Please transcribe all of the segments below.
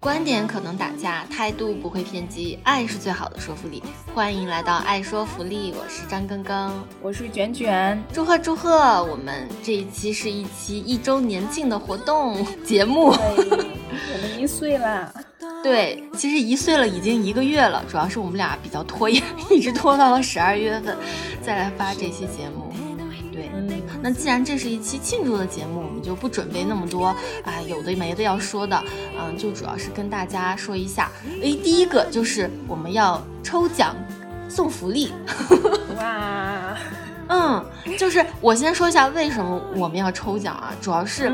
观点可能打架，态度不会偏激，爱是最好的说服力。欢迎来到爱说福利，我是张根根，我是卷卷，祝贺祝贺！我们这一期是一期一周年庆的活动节目，我们一岁了。对，其实一岁了已经一个月了，主要是我们俩比较拖延，一直拖到了十二月份再来发这期节目。那既然这是一期庆祝的节目，我们就不准备那么多啊有的没的要说的，嗯，就主要是跟大家说一下。诶，第一个就是我们要抽奖送福利。哇，嗯，就是我先说一下为什么我们要抽奖啊，主要是，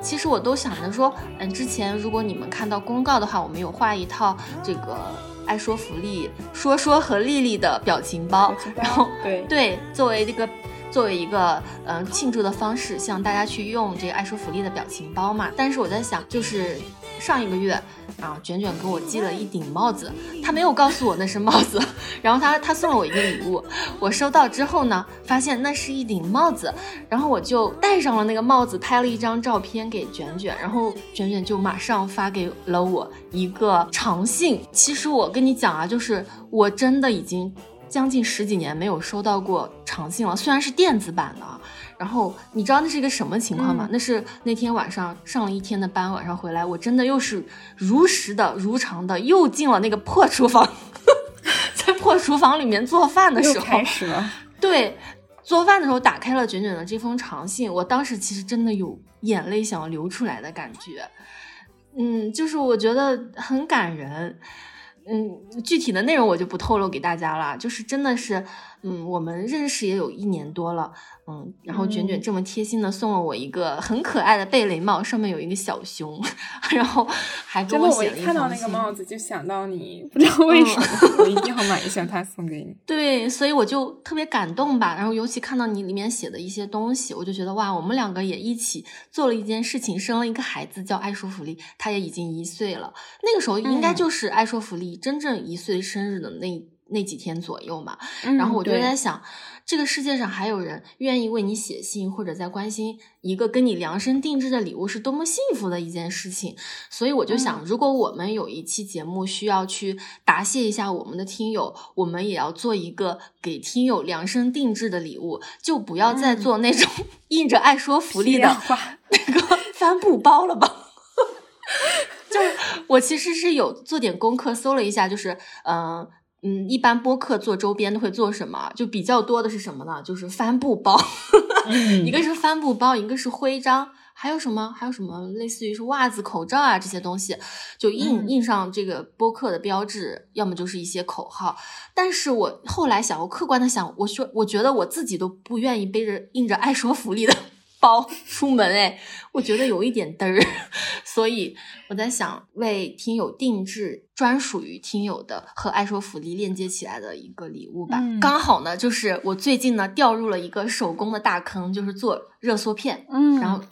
其实我都想着说，嗯，之前如果你们看到公告的话，我们有画一套这个爱说福利说说和丽丽的表情包，然后对对，作为这个。作为一个嗯庆祝的方式，向大家去用这个爱说福利的表情包嘛。但是我在想，就是上一个月啊，卷卷给我寄了一顶帽子，他没有告诉我那是帽子，然后他他送了我一个礼物，我收到之后呢，发现那是一顶帽子，然后我就戴上了那个帽子，拍了一张照片给卷卷，然后卷卷就马上发给了我一个长信。其实我跟你讲啊，就是我真的已经。将近十几年没有收到过长信了，虽然是电子版的。然后你知道那是一个什么情况吗？那是那天晚上上了一天的班，晚上回来，我真的又是如实的、如常的又进了那个破厨房，在破厨房里面做饭的时候，开始了。对，做饭的时候打开了卷卷的这封长信，我当时其实真的有眼泪想要流出来的感觉。嗯，就是我觉得很感人。嗯，具体的内容我就不透露给大家了，就是真的是。嗯，我们认识也有一年多了，嗯，然后卷卷这么贴心的送了我一个很可爱的贝雷帽，上面有一个小熊，然后还给我写了一看到那个帽子就想到你，不知道为什么，我一定要买一下它送给你。对，所以我就特别感动吧，然后尤其看到你里面写的一些东西，我就觉得哇，我们两个也一起做了一件事情，生了一个孩子叫爱说福利，他也已经一岁了，那个时候应该就是爱说福利真正一岁生日的那。那几天左右嘛，然后我就在想，这个世界上还有人愿意为你写信，或者在关心一个跟你量身定制的礼物，是多么幸福的一件事情。所以我就想，如果我们有一期节目需要去答谢一下我们的听友，我们也要做一个给听友量身定制的礼物，就不要再做那种 印着爱说福利的 那个帆布包了吧。就是我其实是有做点功课，搜了一下，就是嗯。嗯，一般播客做周边都会做什么？就比较多的是什么呢？就是帆布包，一个是帆布包，一个是徽章，还有什么？还有什么类似于是袜子、口罩啊这些东西，就印印上这个播客的标志，要么就是一些口号。但是我后来想，我客观的想，我说我觉得我自己都不愿意背着印着爱说福利的。包出门哎，我觉得有一点嘚儿，所以我在想为听友定制专属于听友的和爱说福利链接起来的一个礼物吧。刚好呢，就是我最近呢掉入了一个手工的大坑，就是做热缩片。嗯，然后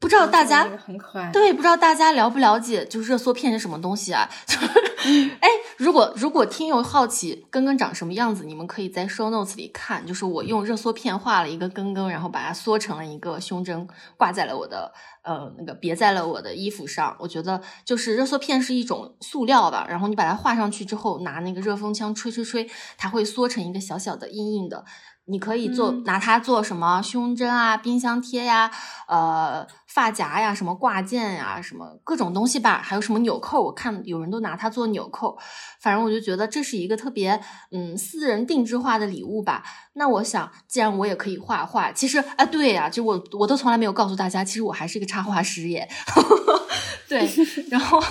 不知道大家很可爱，对，不知道大家了不了解，就是热缩片是什么东西啊？哎。如果如果听友好奇根根长什么样子，你们可以在 show notes 里看，就是我用热缩片画了一个根根，然后把它缩成了一个胸针，挂在了我的呃那个别在了我的衣服上。我觉得就是热缩片是一种塑料吧，然后你把它画上去之后，拿那个热风枪吹吹吹，它会缩成一个小小的硬硬的。你可以做拿它做什么胸针啊、冰箱贴呀、呃发夹呀、什么挂件呀、什么各种东西吧，还有什么纽扣，我看有人都拿它做纽扣。反正我就觉得这是一个特别嗯私人定制化的礼物吧。那我想，既然我也可以画画，其实啊对呀，就我我都从来没有告诉大家，其实我还是一个插画师耶。对，然后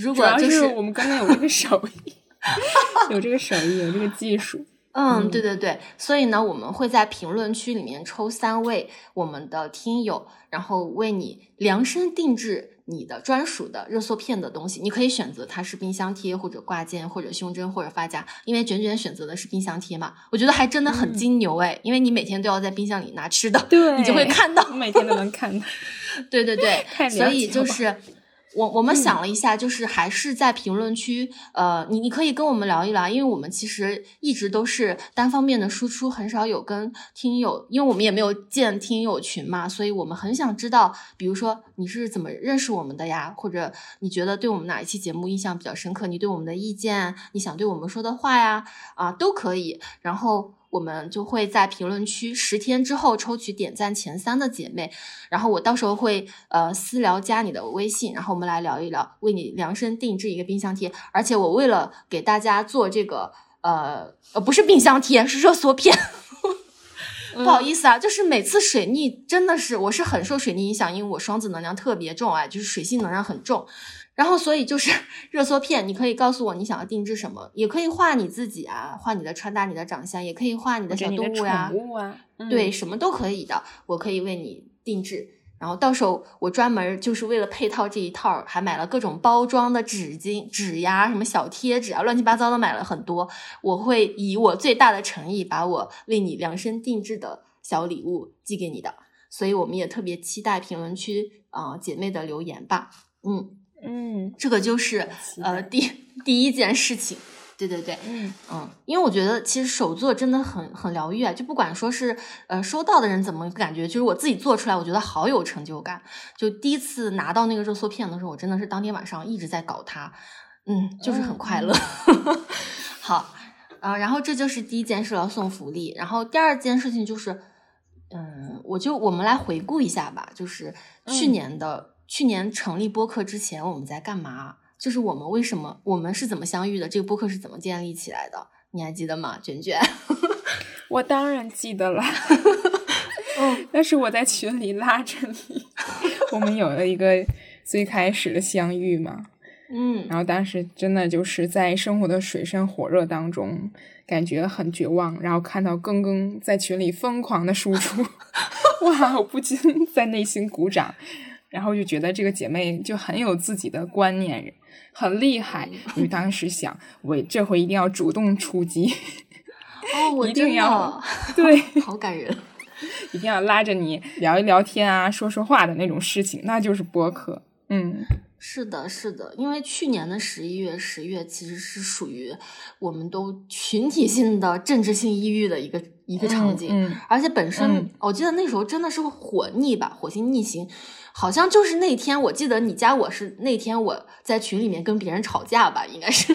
如果就是我们刚刚有这个手艺，有这个手艺，有这个技术。嗯，对对对，所以呢，我们会在评论区里面抽三位我们的听友，然后为你量身定制你的专属的热缩片的东西。你可以选择它是冰箱贴或者挂件或者胸针或者发夹，因为卷卷选择的是冰箱贴嘛，我觉得还真的很金牛哎，因为你每天都要在冰箱里拿吃的，对，你就会看到，每天都能看到。对对对，所以就是。我我们想了一下，就是还是在评论区，呃，你你可以跟我们聊一聊，因为我们其实一直都是单方面的输出，很少有跟听友，因为我们也没有建听友群嘛，所以我们很想知道，比如说你是怎么认识我们的呀，或者你觉得对我们哪一期节目印象比较深刻，你对我们的意见，你想对我们说的话呀，啊，都可以，然后。我们就会在评论区十天之后抽取点赞前三的姐妹，然后我到时候会呃私聊加你的微信，然后我们来聊一聊，为你量身定制一个冰箱贴。而且我为了给大家做这个呃呃不是冰箱贴，是热缩片，不好意思啊，就是每次水逆真的是我是很受水逆影响，因为我双子能量特别重啊，就是水性能量很重。然后，所以就是 热缩片，你可以告诉我你想要定制什么，也可以画你自己啊，画你的穿搭、你的长相，也可以画你的小动物呀，对，什么都可以的，我可以为你定制。然后到时候我专门就是为了配套这一套，还买了各种包装的纸巾、纸呀，什么小贴纸啊，乱七八糟的买了很多。我会以我最大的诚意，把我为你量身定制的小礼物寄给你的。所以我们也特别期待评论区啊姐妹的留言吧，嗯。嗯，这个就是呃第第一件事情，对对对，嗯嗯，因为我觉得其实手作真的很很疗愈啊，就不管说是呃收到的人怎么感觉，就是我自己做出来，我觉得好有成就感。就第一次拿到那个热缩片的时候，我真的是当天晚上一直在搞它，嗯，就是很快乐。好，啊，然后这就是第一件事要送福利，然后第二件事情就是，嗯，我就我们来回顾一下吧，就是去年的。去年成立播客之前，我们在干嘛？就是我们为什么我们是怎么相遇的？这个播客是怎么建立起来的？你还记得吗？卷卷，我当然记得了。嗯，但是我在群里拉着你，我们有了一个最开始的相遇嘛。嗯，然后当时真的就是在生活的水深火热当中，感觉很绝望，然后看到更更在群里疯狂的输出，哇，我不禁在内心鼓掌。然后就觉得这个姐妹就很有自己的观念，很厉害。我就当时想，我这回一定要主动出击。哦，我一定要对，好感人，一定要拉着你聊一聊天啊，说说话的那种事情，那就是播客。嗯，是的，是的，因为去年的十一月、十月其实是属于我们都群体性的政治性抑郁的一个一个场景，而且本身我记得那时候真的是火逆吧，火星逆行。好像就是那天，我记得你加我是那天我在群里面跟别人吵架吧，应该是，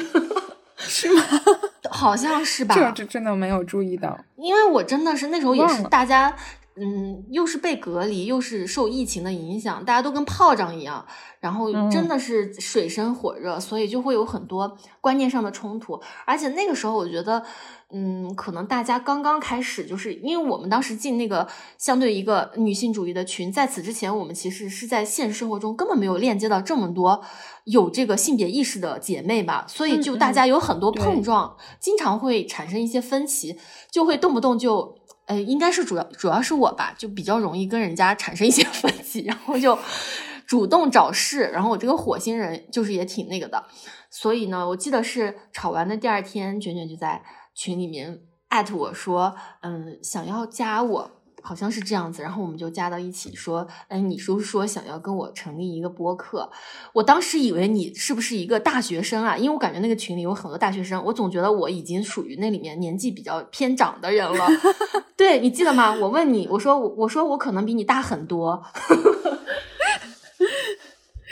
是吗？好像是吧？这这真的没有注意到，因为我真的是那时候也是大家，嗯，又是被隔离，又是受疫情的影响，大家都跟炮仗一样，然后真的是水深火热，所以就会有很多观念上的冲突，而且那个时候我觉得。嗯，可能大家刚刚开始，就是因为我们当时进那个相对一个女性主义的群，在此之前，我们其实是在现实生活中根本没有链接到这么多有这个性别意识的姐妹吧，所以就大家有很多碰撞，经常会产生一些分歧，就会动不动就，呃，应该是主要主要是我吧，就比较容易跟人家产生一些 分歧，然后就主动找事，然后我这个火星人就是也挺那个的，所以呢，我记得是吵完的第二天，卷卷就在。群里面艾特我说，嗯，想要加我，好像是这样子，然后我们就加到一起说，哎，你是不是说想要跟我成立一个播客？我当时以为你是不是一个大学生啊？因为我感觉那个群里有很多大学生，我总觉得我已经属于那里面年纪比较偏长的人了。对你记得吗？我问你，我说我我说我可能比你大很多。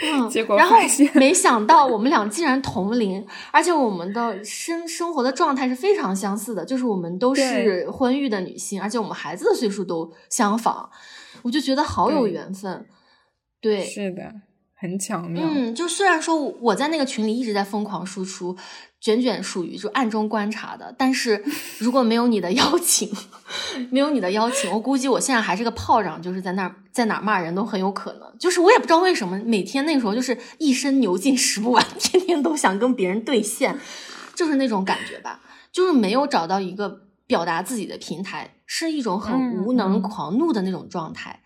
嗯，结果然后没想到我们俩竟然同龄，而且我们的生生活的状态是非常相似的，就是我们都是婚育的女性，而且我们孩子的岁数都相仿，我就觉得好有缘分。对，是的，很巧妙。嗯，就虽然说我在那个群里一直在疯狂输出。卷卷属于就暗中观察的，但是如果没有你的邀请，没有你的邀请，我估计我现在还是个炮仗，就是在那儿在哪骂人都很有可能。就是我也不知道为什么，每天那时候就是一身牛劲使不完，天天都想跟别人对线，就是那种感觉吧。就是没有找到一个表达自己的平台，是一种很无能、狂怒的那种状态。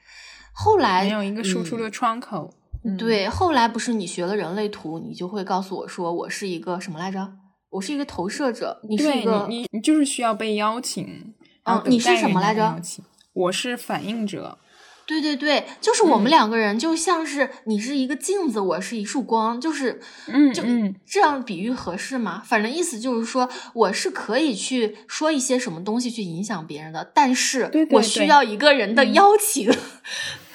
后来没有一个输出的窗口。对，后来不是你学了人类图，你就会告诉我说我是一个什么来着？我是一个投射者，你是一个你你就是需要被邀请，嗯，你是什么来着？我是反应者。对对对，就是我们两个人就像是你是一个镜子，我是一束光，就是，就嗯嗯这样比喻合适吗？反正意思就是说，我是可以去说一些什么东西去影响别人的，但是我需要一个人的嗯邀请。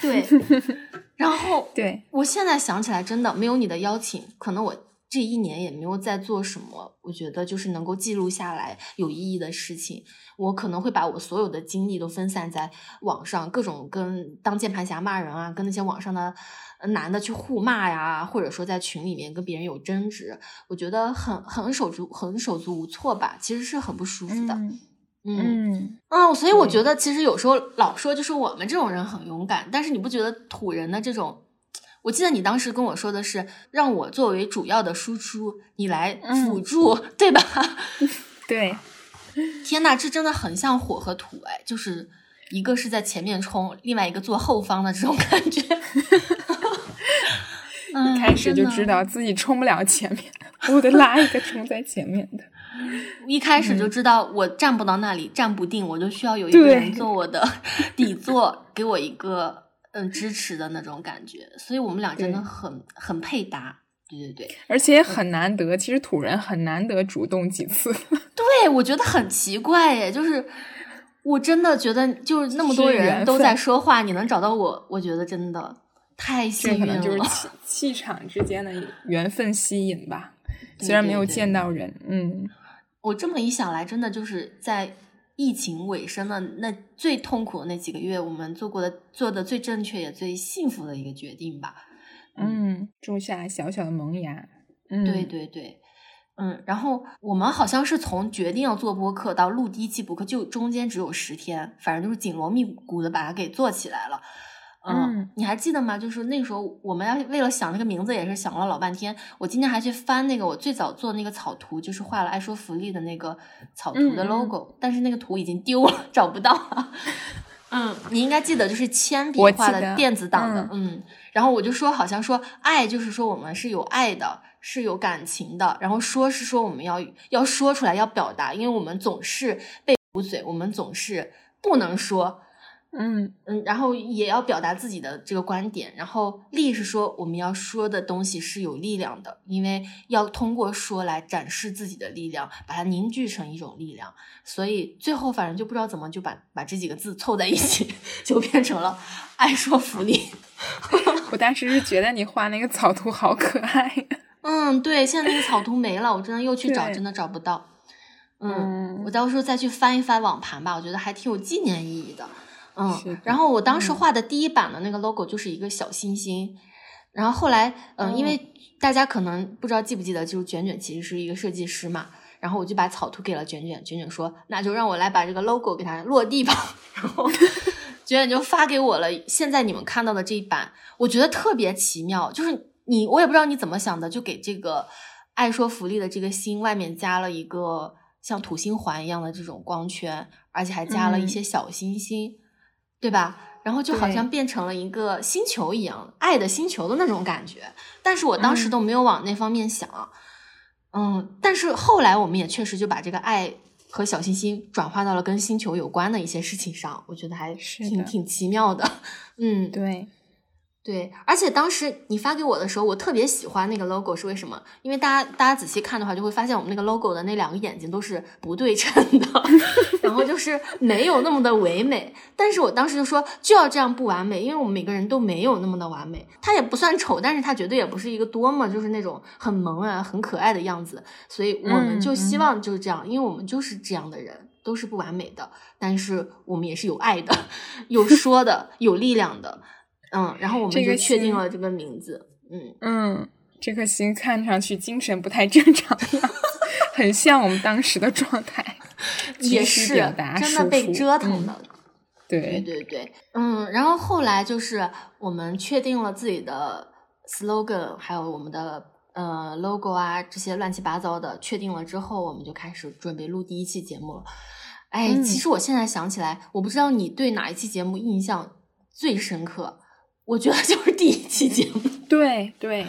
对，然后 对，我现在想起来，真的没有你的邀请，可能我这一年也没有在做什么。我觉得就是能够记录下来有意义的事情，我可能会把我所有的精力都分散在网上，各种跟当键盘侠骂人啊，跟那些网上的呃男的去互骂呀，或者说在群里面跟别人有争执，我觉得很很手足很手足无措吧，其实是很不舒服的。嗯嗯嗯，嗯，所以我觉得其实有时候老说就是我们这种人很勇敢，但是你不觉得土人的这种？我记得你当时跟我说的是让我作为主要的输出，你来辅嗯助，对吧？对，天呐，这真的很像火和土哎，就是一个是在前面冲，另外一个坐后方的这种感觉。嗯一开始就知道自己冲不了前面，我得拉一个冲在前面的。一开始就知道我站不到那里，站不定，我就需要有一个人做我的底座，给我一个嗯支持的那种感觉。所以我们俩真的很很配搭。对对对，而且很难得，其实土人很难得主动几次。对我觉得很奇怪耶，就是我真的觉得就是那么多人都在说话，你能找到我，我觉得真的太幸运了。就是气气场之间的缘分吸引吧。虽然没有见到人，嗯，我这么一想来，真的就是在疫情尾声的那最痛苦的那几个月，我们做过的做的最正确也最幸福的一个决定吧。嗯，种下小小的萌芽。嗯，对对对，嗯，然后我们好像是从决定要做播客到录第一期播客，就中间只有十天，反正就是紧锣密鼓的把它给做起来了。嗯你还记得吗？就是那时候我们要为了想那个名字，也是想了老半天。我今天还去翻那个我最早做的那个草图，就是画了爱说福利的那个草图的 logo，、但是那个图已经丢了，找不到了。嗯，你应该记得，就是铅笔画的电子档的，嗯然后我就说，好像说爱就是说我们是有爱的，是有感情的，然后说是说我们要要说出来，要表达，因为我们总是被捂嘴，我们总是不能说，嗯嗯，然后也要表达自己的这个观点，然后力是说我们要说的东西是有力量的，因为要通过说来展示自己的力量，把它凝聚成一种力量，所以最后反正就不知道怎么就把把这几个字凑在一起，就变成了爱说福利。我当时是觉得你画那个草图好可爱。嗯，对，现在那个草图没了，我真的又去找，真的找不到。嗯，嗯我到时候再去翻一翻网盘吧，我觉得还挺有纪念意义的。是嗯，然后我当时嗯画的第一版的那个 logo 就是一个小星星，然后后来，嗯，因哦为大家可能不知道记不记得，就是卷卷其实是一个设计师嘛，然后我就把草图给了卷卷，卷卷说那就让我来把这个 logo 给它落地吧，然后 卷卷就发给我了。现在你们看到的这一版，我觉得特别奇妙，就是你我也不知道你怎么想的，就给这个爱说福利的这个心外面加了一个像土星环一样的这种光圈，而且还加了一嗯些小星星，对吧？然后就好像变成了一个星球一样，爱的星球的那种感觉。但是我当时嗯。都没有往那方面想，嗯，但是后来我们也确实就把这个爱和小星星转化到了跟星球有关的一些事情上，我觉得还是挺挺奇妙的，嗯，对，对，而且当时你发给我的时候，我特别喜欢那个 logo，是为什么？因为大家大家仔细看的话，就会发现我们那个 logo 的那两个眼睛都是不对称的，然后就是没有那么的唯美。但是我当时就说就要这样不完美，因为我们每个人都没有那么的完美。它也不算丑，但是它绝对也不是一个多么就是那种很萌啊、很可爱的样子。所以我们就希望就是这样，因为我们就是这样的人。都是不完美的，但是我们也是有爱的，有说的，有力量的。嗯，然后我们这个就确定了这个名字。嗯，嗯，这颗星看上去精神不太正常的样子，很像我们当时的状态，也是真的被折腾的。嗯对对，对对，嗯，然后后来就是我们确定了自己的 slogan，还有我们的呃 logo 啊这些乱七八糟的，确定了之后，我们就开始准备录第一期节目了。哎，嗯其实我现在想起来，我不知道你对哪一期节目印象最深刻，我觉得就是第一期节目。对对，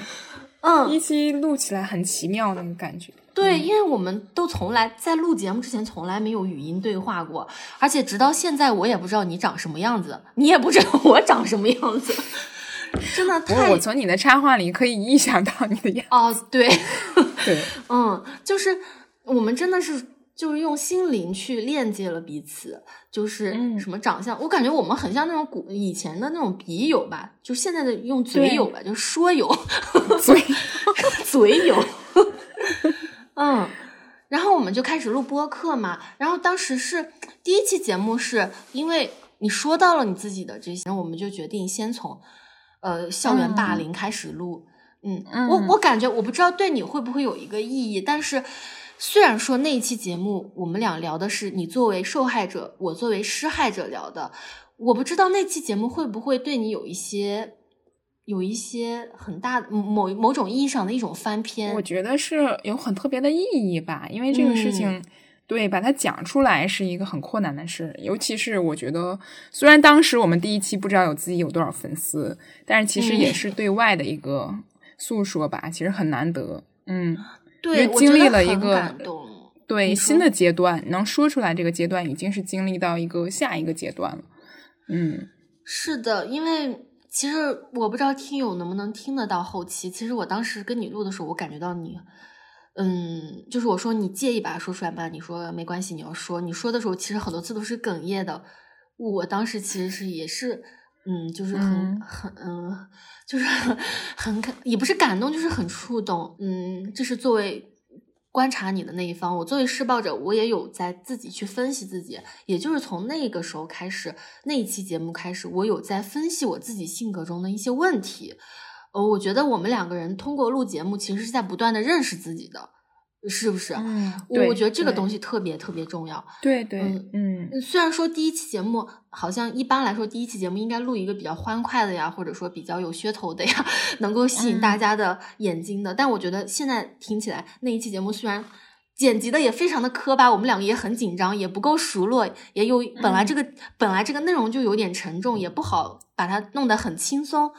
嗯，一期录起来很奇妙那种感觉。对，因为我们都从来在录节目之前从来没有语音对话过，而且直到现在我也不知道你长什么样子，你也不知道我长什么样子，真的太……我从你的插画里可以臆想到你的样。哦，对，对，嗯，就是我们真的是。就是用心灵去链接了彼此，就是什么长相，我感觉我们很像那种古以前的那种笔友吧，就现在的用嘴友吧，就说友，嘴 嘴友，嗯，然后我们就开始录播客嘛，然后当时是第一期节目，是因为你说到了你自己的这些，然后我们就决定先从呃校园霸凌开始录，嗯，我我感觉我不知道对你会不会有一个意义，但是。虽然说那一期节目我们俩聊的是你作为受害者，我作为施害者聊的，我不知道那期节目会不会对你有一些有一些很大某某种意义上的一种翻篇。我觉得是有很特别的意义吧，因为这个事情对把它讲出来是一个很困难的事，尤其是我觉得，虽然当时我们第一期不知道有自己有多少粉丝，但是其实也是对外的一个诉说吧，其实很难得，嗯。对，经历了一个对新的阶段，能说出来这个阶段已经是经历到一个下一个阶段了。嗯，是的，因为其实我不知道听友能不能听得到后期。其实我当时跟你录的时候，我感觉到你，嗯，就是我说你介意把它说出来吗？你说没关系，你要说。你说的时候，其实很多次都是哽咽的。我当时其实是也是，嗯，就是很很嗯。就是 很感，也不是感动，就是很触动。嗯，这是作为观察你的那一方，我作为施暴者，我也有在自己去分析自己。也就是从那个时候开始，那一期节目开始，我有在分析我自己性格中的一些问题。呃，我觉得我们两个人通过录节目，其实是在不断的认识自己的。是不是？嗯，我觉得这个东西特别特别重要。对对，嗯，虽然说第一期节目好像一般来说，第一期节目应该录一个比较欢快的呀，或者说比较有噱头的呀，能够吸引大家的眼睛的。但我觉得现在听起来那一期节目虽然剪辑的也非常的磕巴，我们两个也很紧张，也不够熟络，也有本来这个本来这个内容就有点沉重，也不好把它弄得很轻松。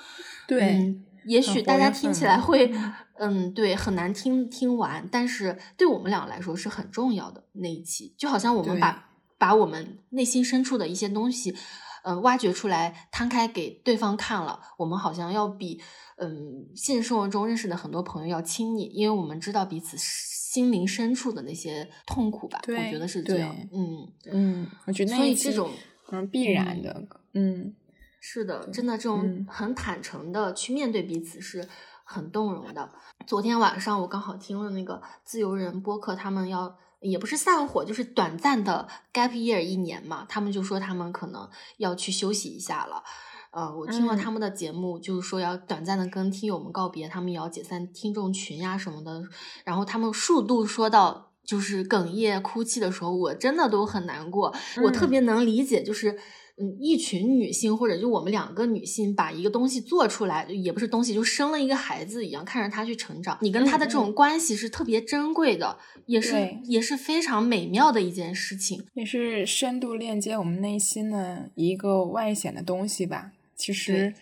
对，也许大家听起来会。嗯，对，很难听听完，但是对我们俩来说是很重要的那一期，就好像我们把把我们内心深处的一些东西，呃，挖掘出来，摊开给对方看了，我们好像要比嗯现实生活中认识的很多朋友要亲密，因为我们知道彼此心灵深处的那些痛苦吧。我觉得是这样。嗯嗯，我觉得所以这种嗯必然的，嗯，是的，真的这种很坦诚的去面对彼此是。很动容的。昨天晚上我刚好听了那个自由人播客，他们要也不是散伙，就是短暂的 gap year 一年嘛。他们就说他们可能要去休息一下了。呃，我听了他们的节目，就是说要短暂的跟听友们告别，他们也要解散听众群呀什么的。然后他们数度说到就是哽咽哭泣的时候，我真的都很难过。我特别能理解，就是。嗯，一群女性或者就我们两个女性把一个东西做出来，也不是东西，就生了一个孩子一样，看着他去成长。你跟他的这种关系是特别珍贵的，也是也是非常美妙的一件事情，也是深度链接我们内心的一个外显的东西吧。其实，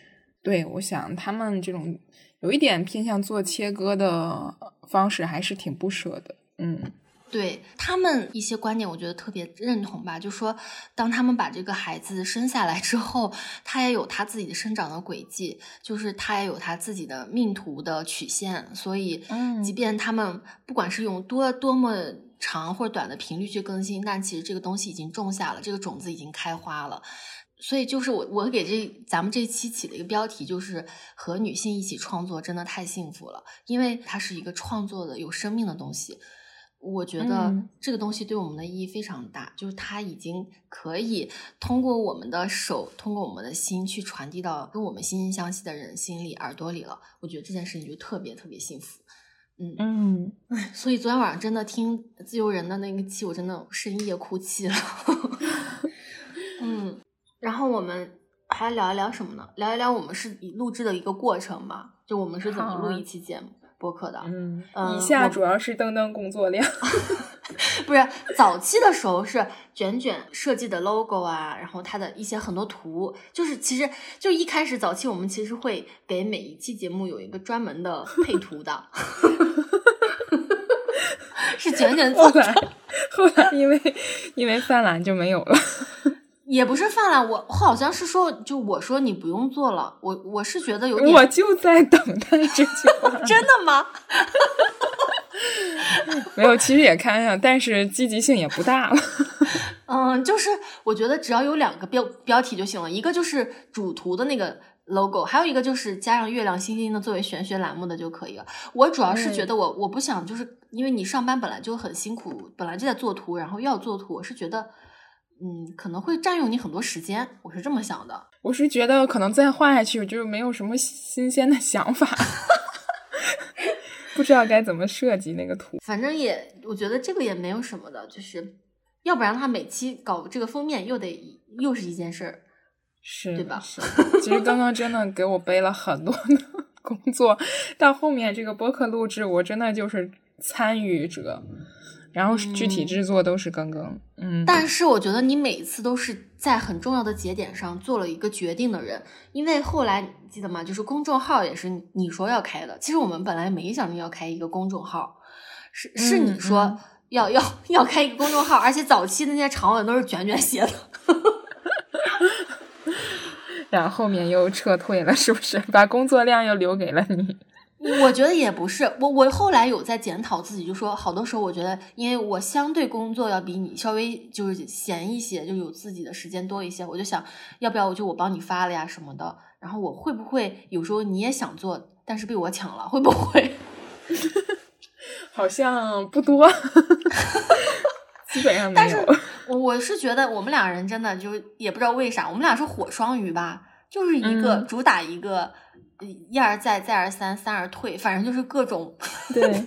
对，我想他们这种有一点偏向做切割的方式，还是挺不舍的。嗯。对他们一些观点，我觉得特别认同吧。就说，当他们把这个孩子生下来之后，他也有他自己的生长的轨迹，就是他也有他自己的命途的曲线。所以，即便他们不管是用多多么长或者短的频率去更新，但其实这个东西已经种下了，这个种子已经开花了。所以，就是我我给这咱们这期起的一个标题，就是和女性一起创作，真的太幸福了，因为它是一个创作的有生命的东西。我觉得这个东西对我们的意义非常大，就是它已经可以通过我们的手，通过我们的心去传递到跟我们心心相惜的人心里、耳朵里了。我觉得这件事情就特别特别幸福。嗯嗯，所以昨天晚上真的听自由人的那个期，我真的深夜哭泣了。嗯，然后我们还聊一聊什么呢？聊一聊我们是录制的一个过程吧，就我们是怎么录一期节目。播客的，嗯，以下主要是登登工作量，不是早期的时候是卷卷设计的 logo 啊，然后它的一些很多图，就是其实就一开始早期我们其实会给每一期节目有一个专门的配图的，是卷卷做的。后来因为因为泛蓝就没有了。也不是泛滥，我好像是说，就我说你不用做了，我我是觉得有点，我就在等待这句话。真的吗？没有，其实也看上，但是积极性也不大了。嗯，就是我觉得只要有两个标标题就行了，一个就是主图的那个 logo，还有一个就是加上月亮星星的作为玄学栏目的就可以了。我主要是觉得我我不想，就是因为你上班本来就很辛苦，本来就在做图，然后又要做图，我是觉得嗯可能会占用你很多时间，我是这么想的。我是觉得可能再画下去就没有什么新鲜的想法。不知道该怎么设计那个图，反正也，我觉得这个也没有什么的，就是要不然他，每期搞这个封面又得又是一件事儿，是对吧？是，其实刚刚真的给我背了很多的 工作，到后面这个播客录制，我真的就是参与者。然后具体制作都是刚刚，嗯，但是我觉得你每次都是在很重要的节点上做了一个决定的人，因为后来记得吗？就是公众号也是你说要开的，其实我们本来没想着要开一个公众号，是是你说要要要开一个公众号，而且早期那些长文都是卷卷写的，然后后面又撤退了，是不是？把工作量又留给了你。我觉得也不是，我我后来有在检讨自己，就说好多时候我觉得，因为我相对工作要比你稍微就是闲一些，就有自己的时间多一些，我就想要不要我就我帮你发了呀什么的，然后我会不会有时候你也想做，但是被我抢了，会不会？好像不多，基本上没有。但是我我是觉得我们俩人真的就也不知道为啥，我们俩是火双鱼吧，就是一个主打一个。一而再，再而三，三而退，反正就是各种，对，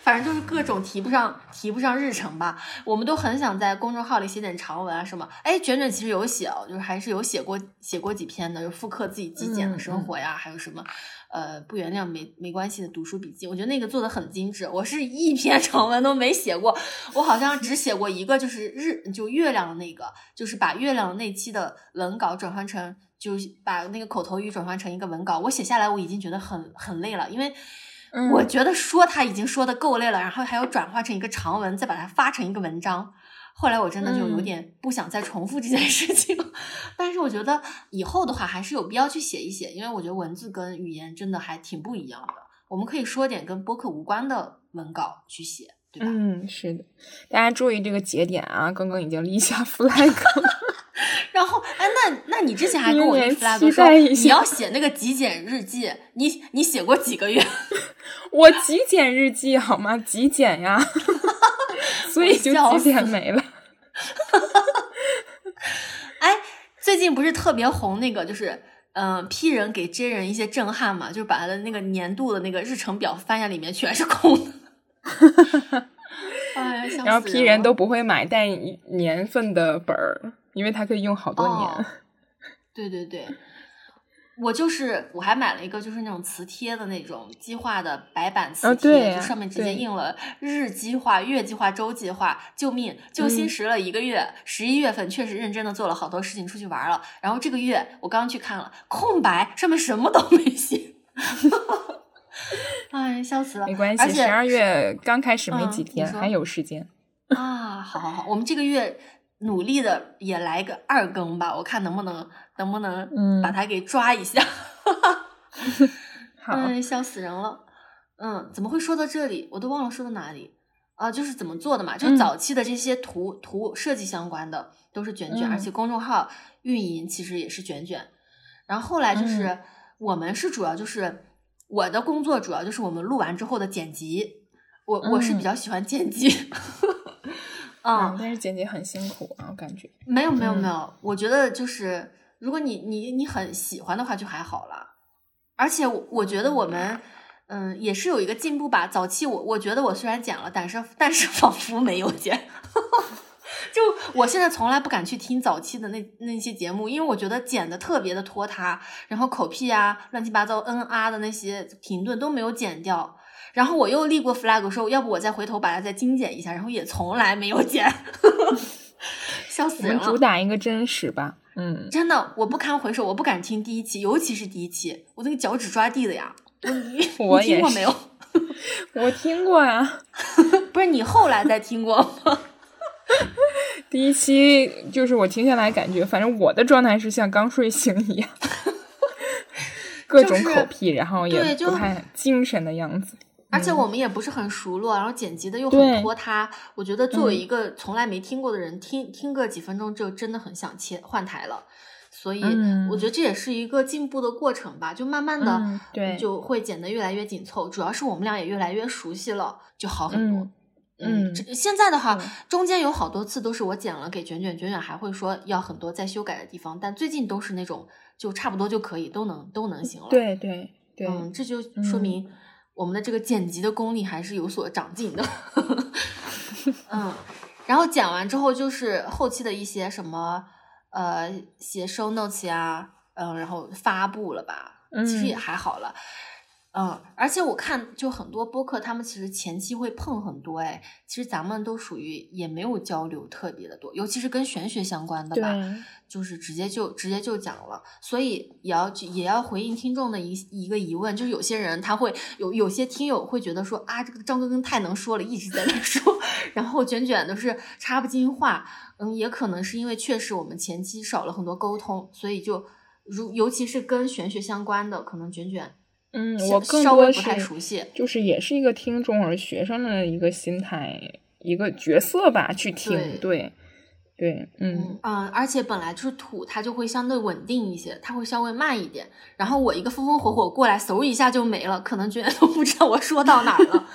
反正就是各种提不上，提不上日程吧。我们都很想在公众号里写点长文啊什么。哎，卷卷其实有写哦，就是还是有写过写过几篇的，就复刻自己极简的生活呀，还有什么呃不原谅没没关系的读书笔记。我觉得那个做的很精致，我是一篇长文都没写过，我好像只写过一个，就是日就月亮的那个，就是把月亮那期的文稿转换成。就把那个口头语转换成一个文稿，我写下来我已经觉得很很累了，因为我觉得说他已经说的够累了，然后还要转化成一个长文，再把它发成一个文章。后来我真的就有点不想再重复这件事情，但是我觉得以后的话还是有必要去写一写，因为我觉得文字跟语言真的还挺不一样的。我们可以说点跟播客无关的文稿去写，对吧？嗯，是的，大家注意这个节点啊，刚刚已经立下 flag 了。然后，哎，那那你之前还跟我立 flag 说你要写那个极简日记，你你写过几个月？我极简日记好吗？极简呀，所以就极简没了。哎，最近不是特别红那个，就是嗯，P 人给 J 人一些震撼嘛，就是把他的那个年度的那个日程表翻下，里面全是空的。哎呀，然后 P 人都不会买带年份的本儿。因为它可以用好多年，对对对，我就是我还买了一个就是那种磁贴的那种计划的白板磁贴，就上面直接印了日计划、月计划、周计划。救命！就新时了一个月，十一月份确实认真的做了好多事情，出去玩了。然后这个月我刚去看了，空白，上面什么都没写。哎，笑死了！没关系，十二月刚开始没几天，还有时间啊！好好好，我们这个月。努力的也来个二更吧，我看能不能能不能把它给抓一下。嗯，笑死人了。嗯，怎么会说到这里？我都忘了说到哪里啊？就是怎么做的嘛？就早期的这些图图设计相关的都是卷卷，而且公众号运营其实也是卷卷。然后后来就是我们是主要就是我的工作主要就是我们录完之后的剪辑，我我是比较喜欢剪辑。嗯，但是剪辑很辛苦啊，我感觉。没有没有没有，我觉得就是如果你你你很喜欢的话就还好了。而且我觉得我们嗯也是有一个进步吧。早期我我觉得我虽然剪了，但是但是仿佛没有剪。就我现在从来不敢去听早期的那那些节目，因为我觉得剪的特别的拖沓，然后口癖啊、乱七八糟、嗯啊的那些停顿都没有剪掉。然后我又立过 flag 说，要不我再回头把它再精简一下，然后也从来没有剪，笑死人了。主打一个真实吧，嗯，真的，我不堪回首，我不敢听第一期，尤其是第一期，我那个脚趾抓地的呀。我 听过没有？我听过呀。不是你后来再听过吗？第一期就是我听下来感觉，反正我的状态是像刚睡醒一样，各种口癖，然后也不太精神的样子。而且我们也不是很熟络，然后剪辑的又很拖沓。我觉得作为一个从来没听过的人，听听个几分钟就真的很想切换台了。所以我觉得这也是一个进步的过程吧，就慢慢的对就会剪得越来越紧凑。主要是我们俩也越来越熟悉了，就好很多。嗯，现在的话，中间有好多次都是我剪了给卷卷，卷卷还会说要很多再修改的地方，但最近都是那种就差不多就可以，都能都能行了。对对对，嗯，这就说明。我们的这个剪辑的功力还是有所长进的，嗯，然后剪完之后就是后期的一些什么，呃，写 show notes 啊，嗯，然后发布了吧，其实也还好了。嗯，而且我看就很多播客，他们其实前期会碰很多，哎，其实咱们都属于也没有交流特别的多，尤其是跟玄学相关的吧，就是直接就直接就讲了，所以也要也要回应听众的一一个疑问，就是有些人他会有有些听友会觉得说啊，这个张根根太能说了，一直在那说，然后卷卷都是插不进话，嗯，也可能是因为确实我们前期少了很多沟通，所以就如尤其是跟玄学相关的，可能卷卷。嗯，我更多是就是也是一个听众或者学生的一个心态，一个角色吧，去听，对，对，嗯嗯，而且本来就是土，它就会相对稳定一些，它会稍微慢一点。然后我一个风风火火过来，嗖一下就没了，可能觉得都不知道我说到哪儿了。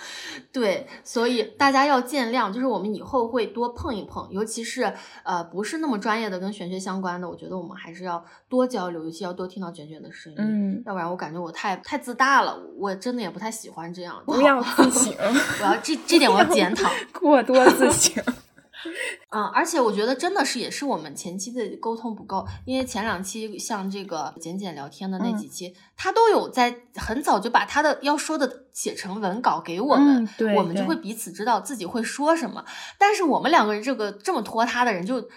对，所以大家要见谅，就是我们以后会多碰一碰，尤其是呃不是那么专业的跟玄学相关的，我觉得我们还是要多交流，尤其要多听到卷卷的声音，嗯，要不然我感觉我太太自大了，我真的也不太喜欢这样。不要自省，我要这这点我要检讨，过多自省。嗯，而且我觉得真的是也是我们前期的沟通不够，因为前两期像这个简简聊天的那几期，他都有在很早就把他的要说的写成文稿给我们，我们就会彼此知道自己会说什么。但是我们两个人这个这么拖沓的人，就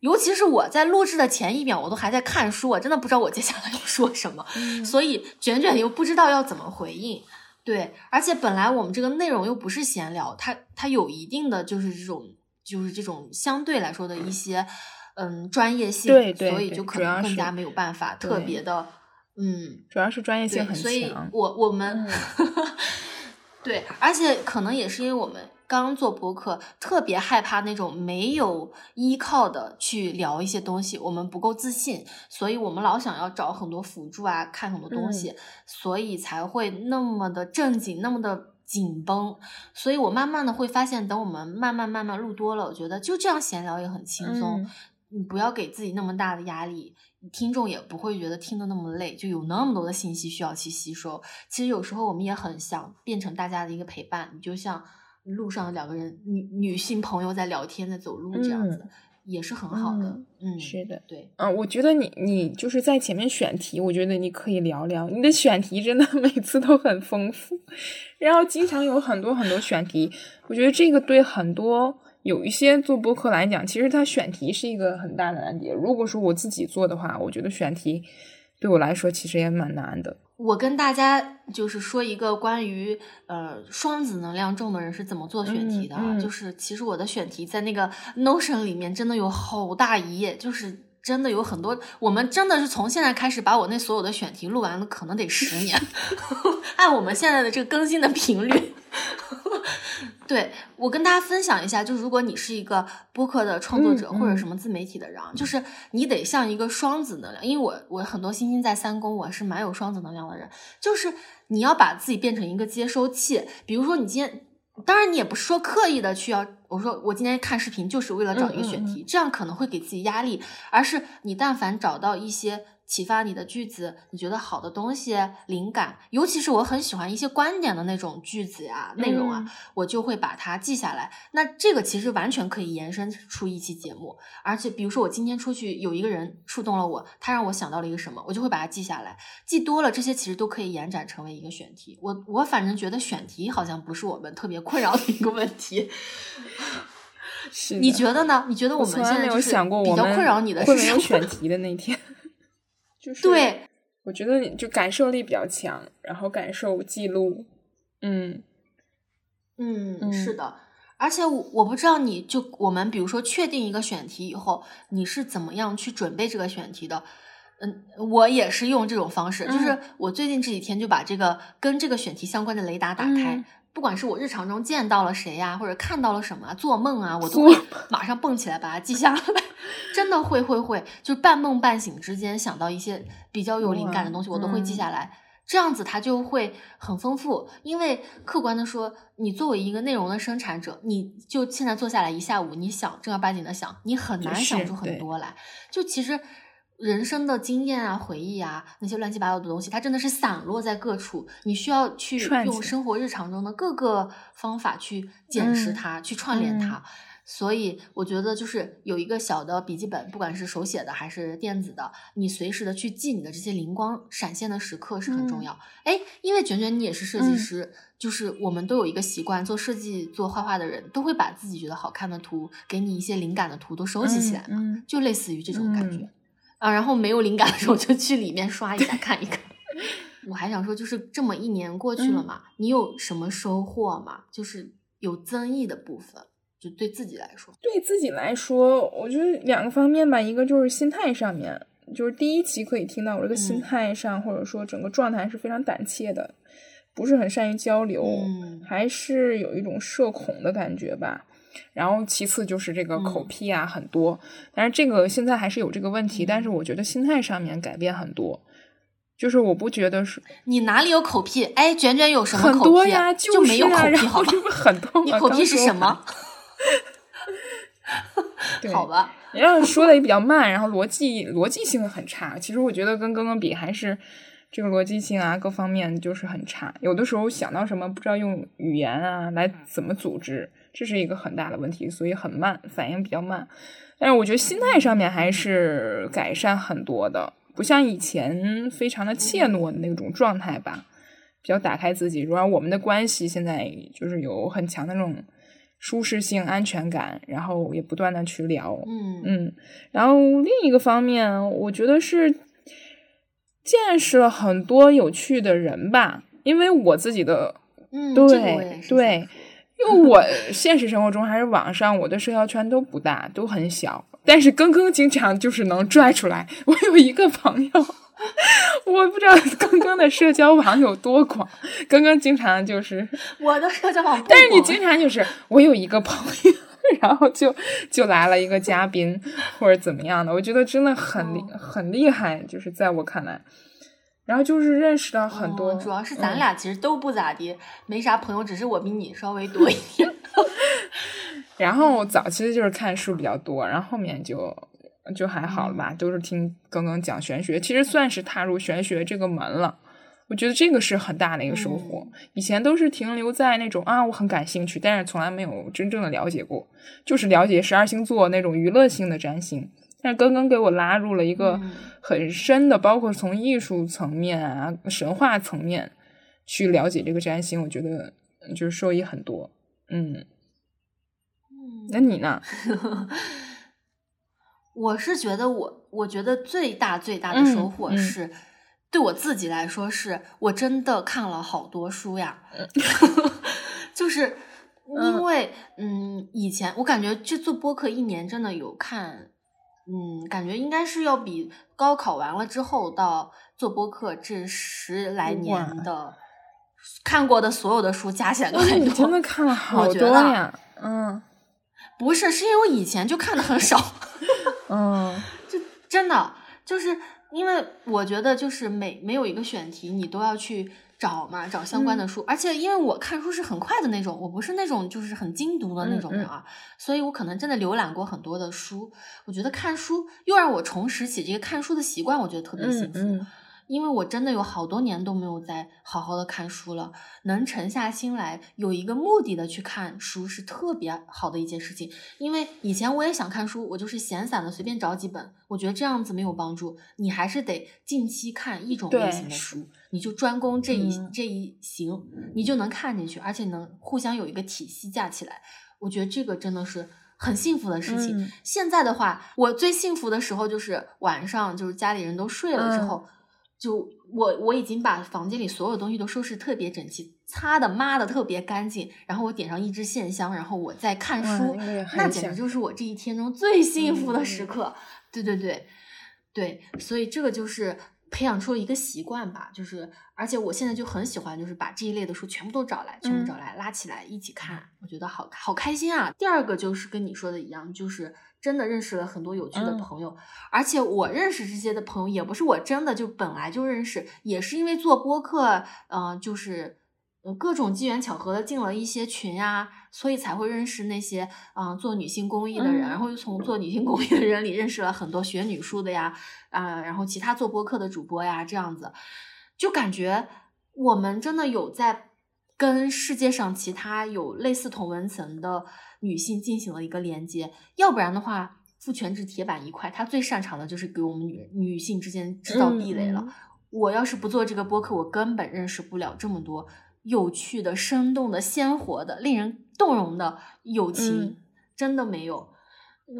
尤其是我在录制的前一秒，我都还在看书，我真的不知道我接下来要说什么，所以卷卷又不知道要怎么回应。对，而且本来我们这个内容又不是闲聊，它它有一定的就是这种。就是这种相对来说的一些，嗯，专业性，对所以就可能更加没有办法特别的，嗯，主要是专业性很强。所以我我们，对，而且可能也是因为我们刚做博客，特别害怕那种没有依靠的去聊一些东西，我们不够自信，所以我们老想要找很多辅助啊，看很多东西，所以才会那么的正经，那么的。紧绷，所以我慢慢的会发现，等我们慢慢慢慢录多了，我觉得就这样闲聊也很轻松。你不要给自己那么大的压力，听众也不会觉得听得那么累，就有那么多的信息需要去吸收。其实有时候我们也很想变成大家的一个陪伴，你就像路上两个人女女性朋友在聊天，在走路这样子。也是很好的，嗯，是的，对，嗯，我觉得你你就是在前面选题，我觉得你可以聊聊你的选题，真的 每次都很丰富，然后经常有很多很多选题，我觉得这个对很多有一些做播客来讲，其实它选题是一个很大的难点。如果说我自己做的话，我觉得选题对我来说其实也蛮难的。我跟大家就是说一个关于呃双子能量重的人是怎么做选题的啊，就是其实我的选题在那个 Notion 里面真的有好大一页，就是真的有很多，我们真的是从现在开始把我那所有的选题录完了，可能得十年，按我们现在的这个更新的频率。对我跟大家分享一下，就是如果你是一个播客的创作者或者什么自媒体的人，就是你得像一个双子能量，因为我我很多星星在三宫，我是蛮有双子能量的人，就是你要把自己变成一个接收器。比如说你今天，当然你也不是说刻意的去要，我说我今天看视频就是为了找一个选题，这样可能会给自己压力，而是你但凡找到一些。启发你的句子，你觉得好的东西，灵感，尤其是我很喜欢一些观点的那种句子呀、内容啊，我就会把它记下来。那这个其实完全可以延伸出一期节目。而且，比如说我今天出去有一个人触动了我，他让我想到了一个什么，我就会把它记下来。记多了，这些其实都可以延展成为一个选题。我我反正觉得选题好像不是我们特别困扰的一个问题。是，你觉得呢？你觉得我们现在就是比较困扰你的是没有选题的那天？就是对，我觉得你就感受力比较强，然后感受记录，嗯嗯，是的。而且我我不知道你就我们比如说确定一个选题以后，你是怎么样去准备这个选题的？嗯，我也是用这种方式，就是我最近这几天就把这个跟这个选题相关的雷达打开，不管是我日常中见到了谁呀，或者看到了什么，做梦啊，我都会马上蹦起来把它记下来，真的会会会，就是半梦半醒之间想到一些比较有灵感的东西，我都会记下来。这样子它就会很丰富，因为客观的说，你作为一个内容的生产者，你就现在坐下来一下午，你想正儿八经的想，你很难想出很多来。就其实人生的经验啊、回忆啊那些乱七八糟的东西，它真的是散落在各处，你需要去用生活日常中的各个方法去捡拾它，去串联它。所以我觉得就是有一个小的笔记本，不管是手写的还是电子的，你随时的去记你的这些灵光闪现的时刻是很重要。哎，因为卷卷你也是设计师，就是我们都有一个习惯，做设计、做画画的人都会把自己觉得好看的图，给你一些灵感的图都收集起来嘛，就类似于这种感觉啊。然后没有灵感的时候就去里面刷一下看一看。我还想说，就是这么一年过去了嘛，你有什么收获吗？就是有增益的部分。就对自己来说，对自己来说，我觉得两个方面吧，一个就是心态上面，就是第一期可以听到我这个心态上，或者说整个状态是非常胆怯的，不是很善于交流，还是有一种社恐的感觉吧。然后其次就是这个口癖啊很多，但是这个现在还是有这个问题，但是我觉得心态上面改变很多，就是我不觉得是你哪里有口癖？哎，卷卷有什么很多呀？就没有口癖，好吗？很多，你口癖是什么？好吧，然后说的也比较慢，然后逻辑逻辑性很差。其实我觉得跟刚刚比，还是这个逻辑性啊，各方面就是很差。有的时候想到什么，不知道用语言啊来怎么组织，这是一个很大的问题，所以很慢，反应比较慢。但是我觉得心态上面还是改善很多的，不像以前非常的怯懦的那种状态吧，比较打开自己。然后我们的关系现在就是有很强的那种。舒适性、安全感，然后也不断的去聊，嗯嗯，然后另一个方面，我觉得是见识了很多有趣的人吧，因为我自己的，嗯，对对，因为我 现实生活中还是网上，我的社交圈都不大，都很小，但是更更经常就是能拽出来。我有一个朋友。我不知道刚刚的社交网有多广，刚刚经常就是我的社交网，但是你经常就是我有一个朋友，然后就就来了一个嘉宾或者怎么样的，我觉得真的很厉很厉害，就是在我看来，然后就是认识到很多，主要是咱俩其实都不咋地，没啥朋友，只是我比你稍微多一点。然后早期就是看书比较多，然后后面就。就还好了吧，都是听刚刚讲玄学，其实算是踏入玄学这个门了。我觉得这个是很大的一个收获。以前都是停留在那种啊，我很感兴趣，但是从来没有真正的了解过，就是了解十二星座那种娱乐性的占星。但是刚刚给我拉入了一个很深的，包括从艺术层面啊、神话层面去了解这个占星，我觉得就是受益很多。嗯，那你呢？我是觉得我，我觉得最大最大的收获是，对我自己来说，是我真的看了好多书呀。就是因为，嗯，以前我感觉这做播客一年真的有看，嗯，感觉应该是要比高考完了之后到做播客这十来年的看过的所有的书加起来都很多。真的看了好多呀，嗯。不是，是因为我以前就看的很少，嗯，就真的就是因为我觉得就是每没有一个选题你都要去找嘛，找相关的书，而且因为我看书是很快的那种，我不是那种就是很精读的那种人啊，所以我可能真的浏览过很多的书，我觉得看书又让我重拾起这个看书的习惯，我觉得特别幸福。因为我真的有好多年都没有再好好的看书了，能沉下心来有一个目的的去看书是特别好的一件事情。因为以前我也想看书，我就是闲散的随便找几本，我觉得这样子没有帮助。你还是得近期看一种类型的书，你就专攻这一这一行，你就能看进去，而且能互相有一个体系架起来。我觉得这个真的是很幸福的事情。现在的话，我最幸福的时候就是晚上，就是家里人都睡了之后。就我我已经把房间里所有东西都收拾特别整齐，擦的抹的特别干净，然后我点上一支线香，然后我在看书，那简直就是我这一天中最幸福的时刻。对对对对，所以这个就是培养出了一个习惯吧，就是而且我现在就很喜欢，就是把这一类的书全部都找来，全部找来拉起来一起看，我觉得好好开心啊。第二个就是跟你说的一样，就是。真的认识了很多有趣的朋友，而且我认识这些的朋友也不是我真的就本来就认识，也是因为做播客，嗯，就是各种机缘巧合的进了一些群呀，所以才会认识那些嗯做女性公益的人，然后又从做女性公益的人里认识了很多学女书的呀，啊，然后其他做播客的主播呀，这样子，就感觉我们真的有在跟世界上其他有类似同文层的。女性进行了一个连接，要不然的话，父权制铁板一块，他最擅长的就是给我们女女性之间制造壁垒了。我要是不做这个播客，我根本认识不了这么多有趣的、生动的、鲜活的、令人动容的友情，真的没有。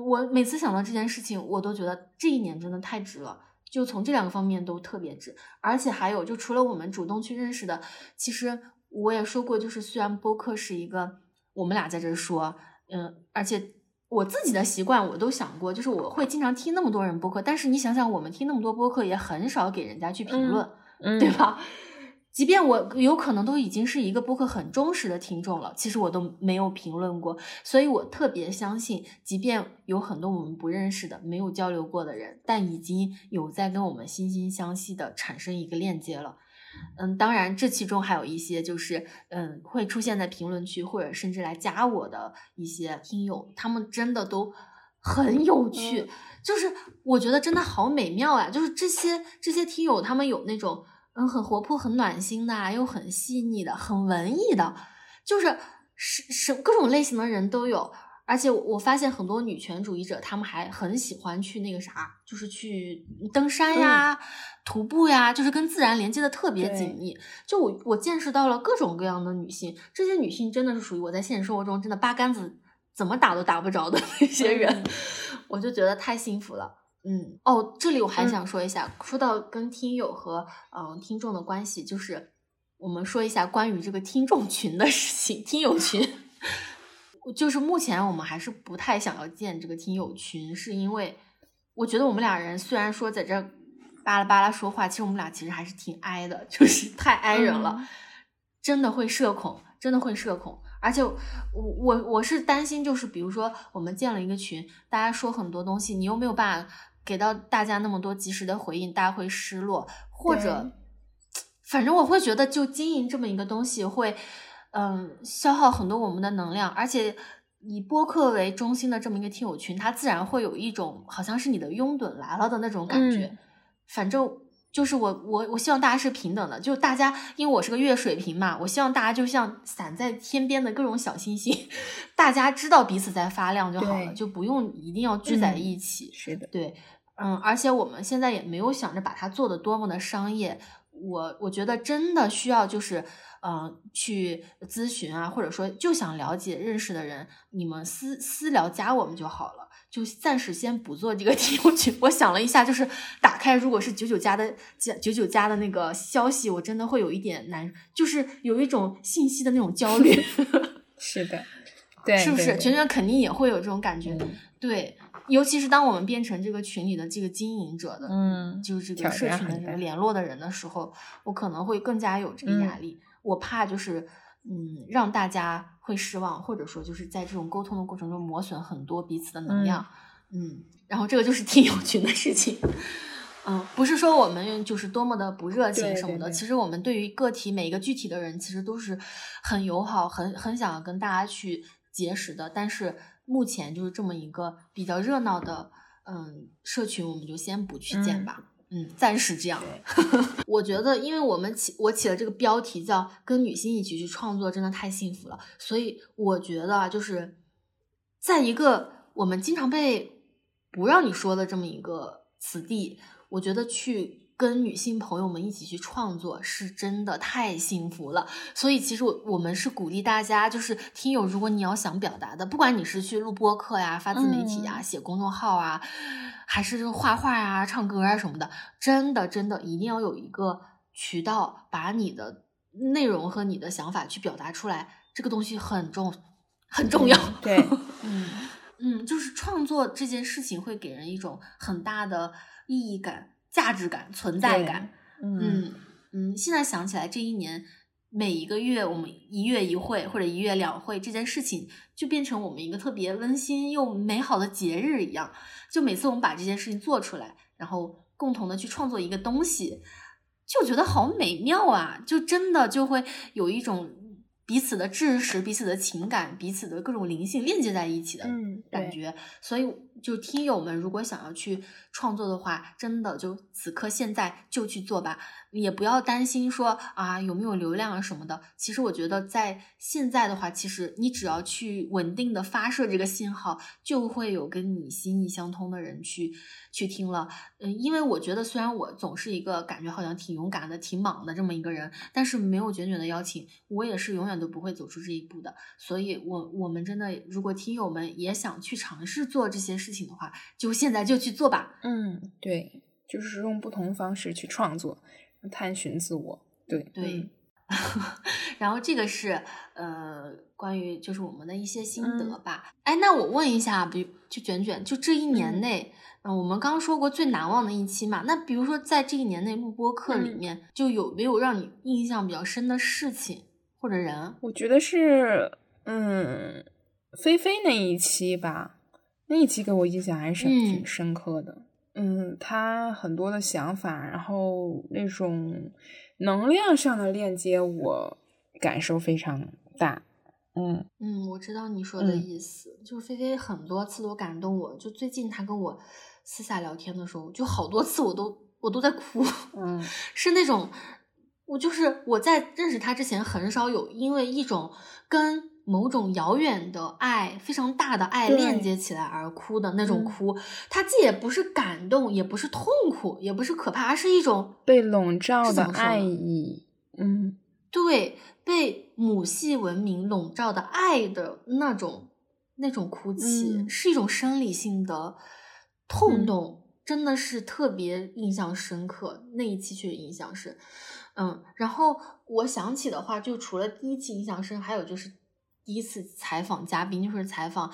我每次想到这件事情，我都觉得这一年真的太值了。就从这两个方面都特别值，而且还有，就除了我们主动去认识的，其实我也说过，就是虽然播客是一个。我们俩在这说，嗯，而且我自己的习惯我都想过，就是我会经常听那么多人播客，但是你想想，我们听那么多播客，也很少给人家去评论，对吧？即便我有可能都已经是一个播客很忠实的听众了，其实我都没有评论过，所以我特别相信，即便有很多我们不认识的、没有交流过的人，但已经有在跟我们惺惺相惜的产生一个链接了。嗯，当然，这其中还有一些就是，嗯，会出现在评论区或者甚至来加我的一些听友，他们真的都很有趣，就是我觉得真的好美妙啊！就是这些这些听友，他们有那种嗯很活泼、很暖心的，又很细腻的、很文艺的，就是是什各种类型的人都有。而且我发现很多女权主义者，他们还很喜欢去那个啥，就是去登山呀、徒步呀，就是跟自然连接的特别紧密。就我我见识到了各种各样的女性，这些女性真的是属于我在现实生活中真的八竿子怎么打都打不着的那些人，我就觉得太幸福了。嗯，哦，这里我还想说一下，说到跟听友和嗯听众的关系，就是我们说一下关于这个听众群的事情，听友群。就是目前我们还是不太想要建这个听友群，是因为我觉得我们俩人虽然说在这巴拉巴拉说话，其实我们俩其实还是挺挨的，就是太挨人了，真的会社恐，真的会社恐。而且我我我是担心，就是比如说我们建了一个群，大家说很多东西，你又没有办法给到大家那么多及时的回应，大家会失落，或者 反正我会觉得，就经营这么一个东西会。嗯，消耗很多我们的能量，而且以播客为中心的这么一个听友群，它自然会有一种好像是你的拥趸来了的那种感觉。反正就是我我我希望大家是平等的，就大家因为我是个月水瓶嘛，我希望大家就像散在天边的各种小星星，大家知道彼此在发亮就好了，就不用一定要聚在一起。是的，对，嗯，而且我们现在也没有想着把它做的多么的商业，我我觉得真的需要就是。嗯，去咨询啊，或者说就想了解认识的人，你们私私聊加我们就好了。就暂时先不做这个听友群。我想了一下，就是打开，如果是九九加的加九九加的那个消息，我真的会有一点难，就是有一种信息的那种焦虑。是的，对，是不是？群群肯定也会有这种感觉。对，尤其是当我们变成这个群里的这个经营者的，嗯，就是这个社群的这个联络的人的时候，我可能会更加有这个压力。我怕就是，嗯，让大家会失望，或者说就是在这种沟通的过程中磨损很多彼此的能量，嗯，然后这个就是听友群的事情，嗯，不是说我们就是多么的不热情什么的，其。实我们对于个体每一个具体的人，其实都是很友好，很很想要跟大家去结识的，但是目前就是这么一个比较热闹的，嗯，社群，我们就先不去建吧。嗯，暂时这样。我觉得，因为我们起我起了这个标题叫“跟女性一起去创作”，真的太幸福了。所以我觉得，就是在一个我们经常被不让你说的这么一个此地，我觉得去跟女性朋友们一起去创作，是真的太幸福了。所以，其实我我们是鼓励大家，就是听友，如果你要想表达的，不管你是去录播客呀、发自媒体呀、写公众号啊。还是画画啊、唱歌啊什么的，真的真的一定要有一个渠道，把你的内容和你的想法去表达出来，这个东西很重很重要。对，嗯嗯，就是创作这件事情会给人一种很大的意义感、价值感、存在感。嗯嗯嗯，现在想起来，这一年每一个月我们一月一会或者一月两会这件事情，就变成我们一个特别温馨又美好的节日一样。就每次我们把这件事情做出来，然后共同的去创作一个东西，就觉得好美妙啊！就真的就会有一种彼此的知识、彼此的情感、彼此的各种灵性链接在一起的感觉。所以，就听友们如果想要去创作的话，真的就此刻现在就去做吧，也不要担心说啊有没有流量啊什么的。其实我觉得在现在的话，其实你只要去稳定的发射这个信号，就会有跟你心意相通的人去去听了。嗯，因为我觉得虽然我总是一个感觉好像挺勇敢的、挺莽的这么一个人，但是没有卷卷的邀请，我也是永远都不会走出这一步的。所以我我们真的，如果听友们也想去尝试做这些事情的话，就现在就去做吧。嗯，对，就是用不同方式去创作，探寻自我。对对，嗯 然后这个是呃关于就是我们的一些心得嗯吧。哎，那我问一下，比就卷卷，就这一年嗯内，嗯、我们刚刚说过最难忘的一期嘛，那比如说在这一年内录播课里嗯面，就有没有让你印象比较深的事情或者人？我觉得是，嗯，菲菲那一期吧，那一期给我印象还是挺嗯深刻的。嗯，他很多的想法，然后那种能量上的链接，我感受非常大。嗯嗯，我知道你说的嗯意思，就是菲菲很多次都感动我，就最近她跟我私下聊天的时候，就好多次我都我都在哭。嗯 是那种，我就是我在认识他之前，很少有因为一种跟某种遥远的爱、非常大的爱链接起来而哭的那种嗯哭。它既也不是感动，也不是痛苦，也不是可怕，而是一种被笼罩的爱意。嗯对被母系文明笼罩的爱的那种那种哭泣，嗯是一种生理性的痛嗯动，真的是特别印象深刻。那一期确实印象深，嗯，然后我想起的话，就除了第一期印象深，还有就是。第一次采访嘉宾就是采访，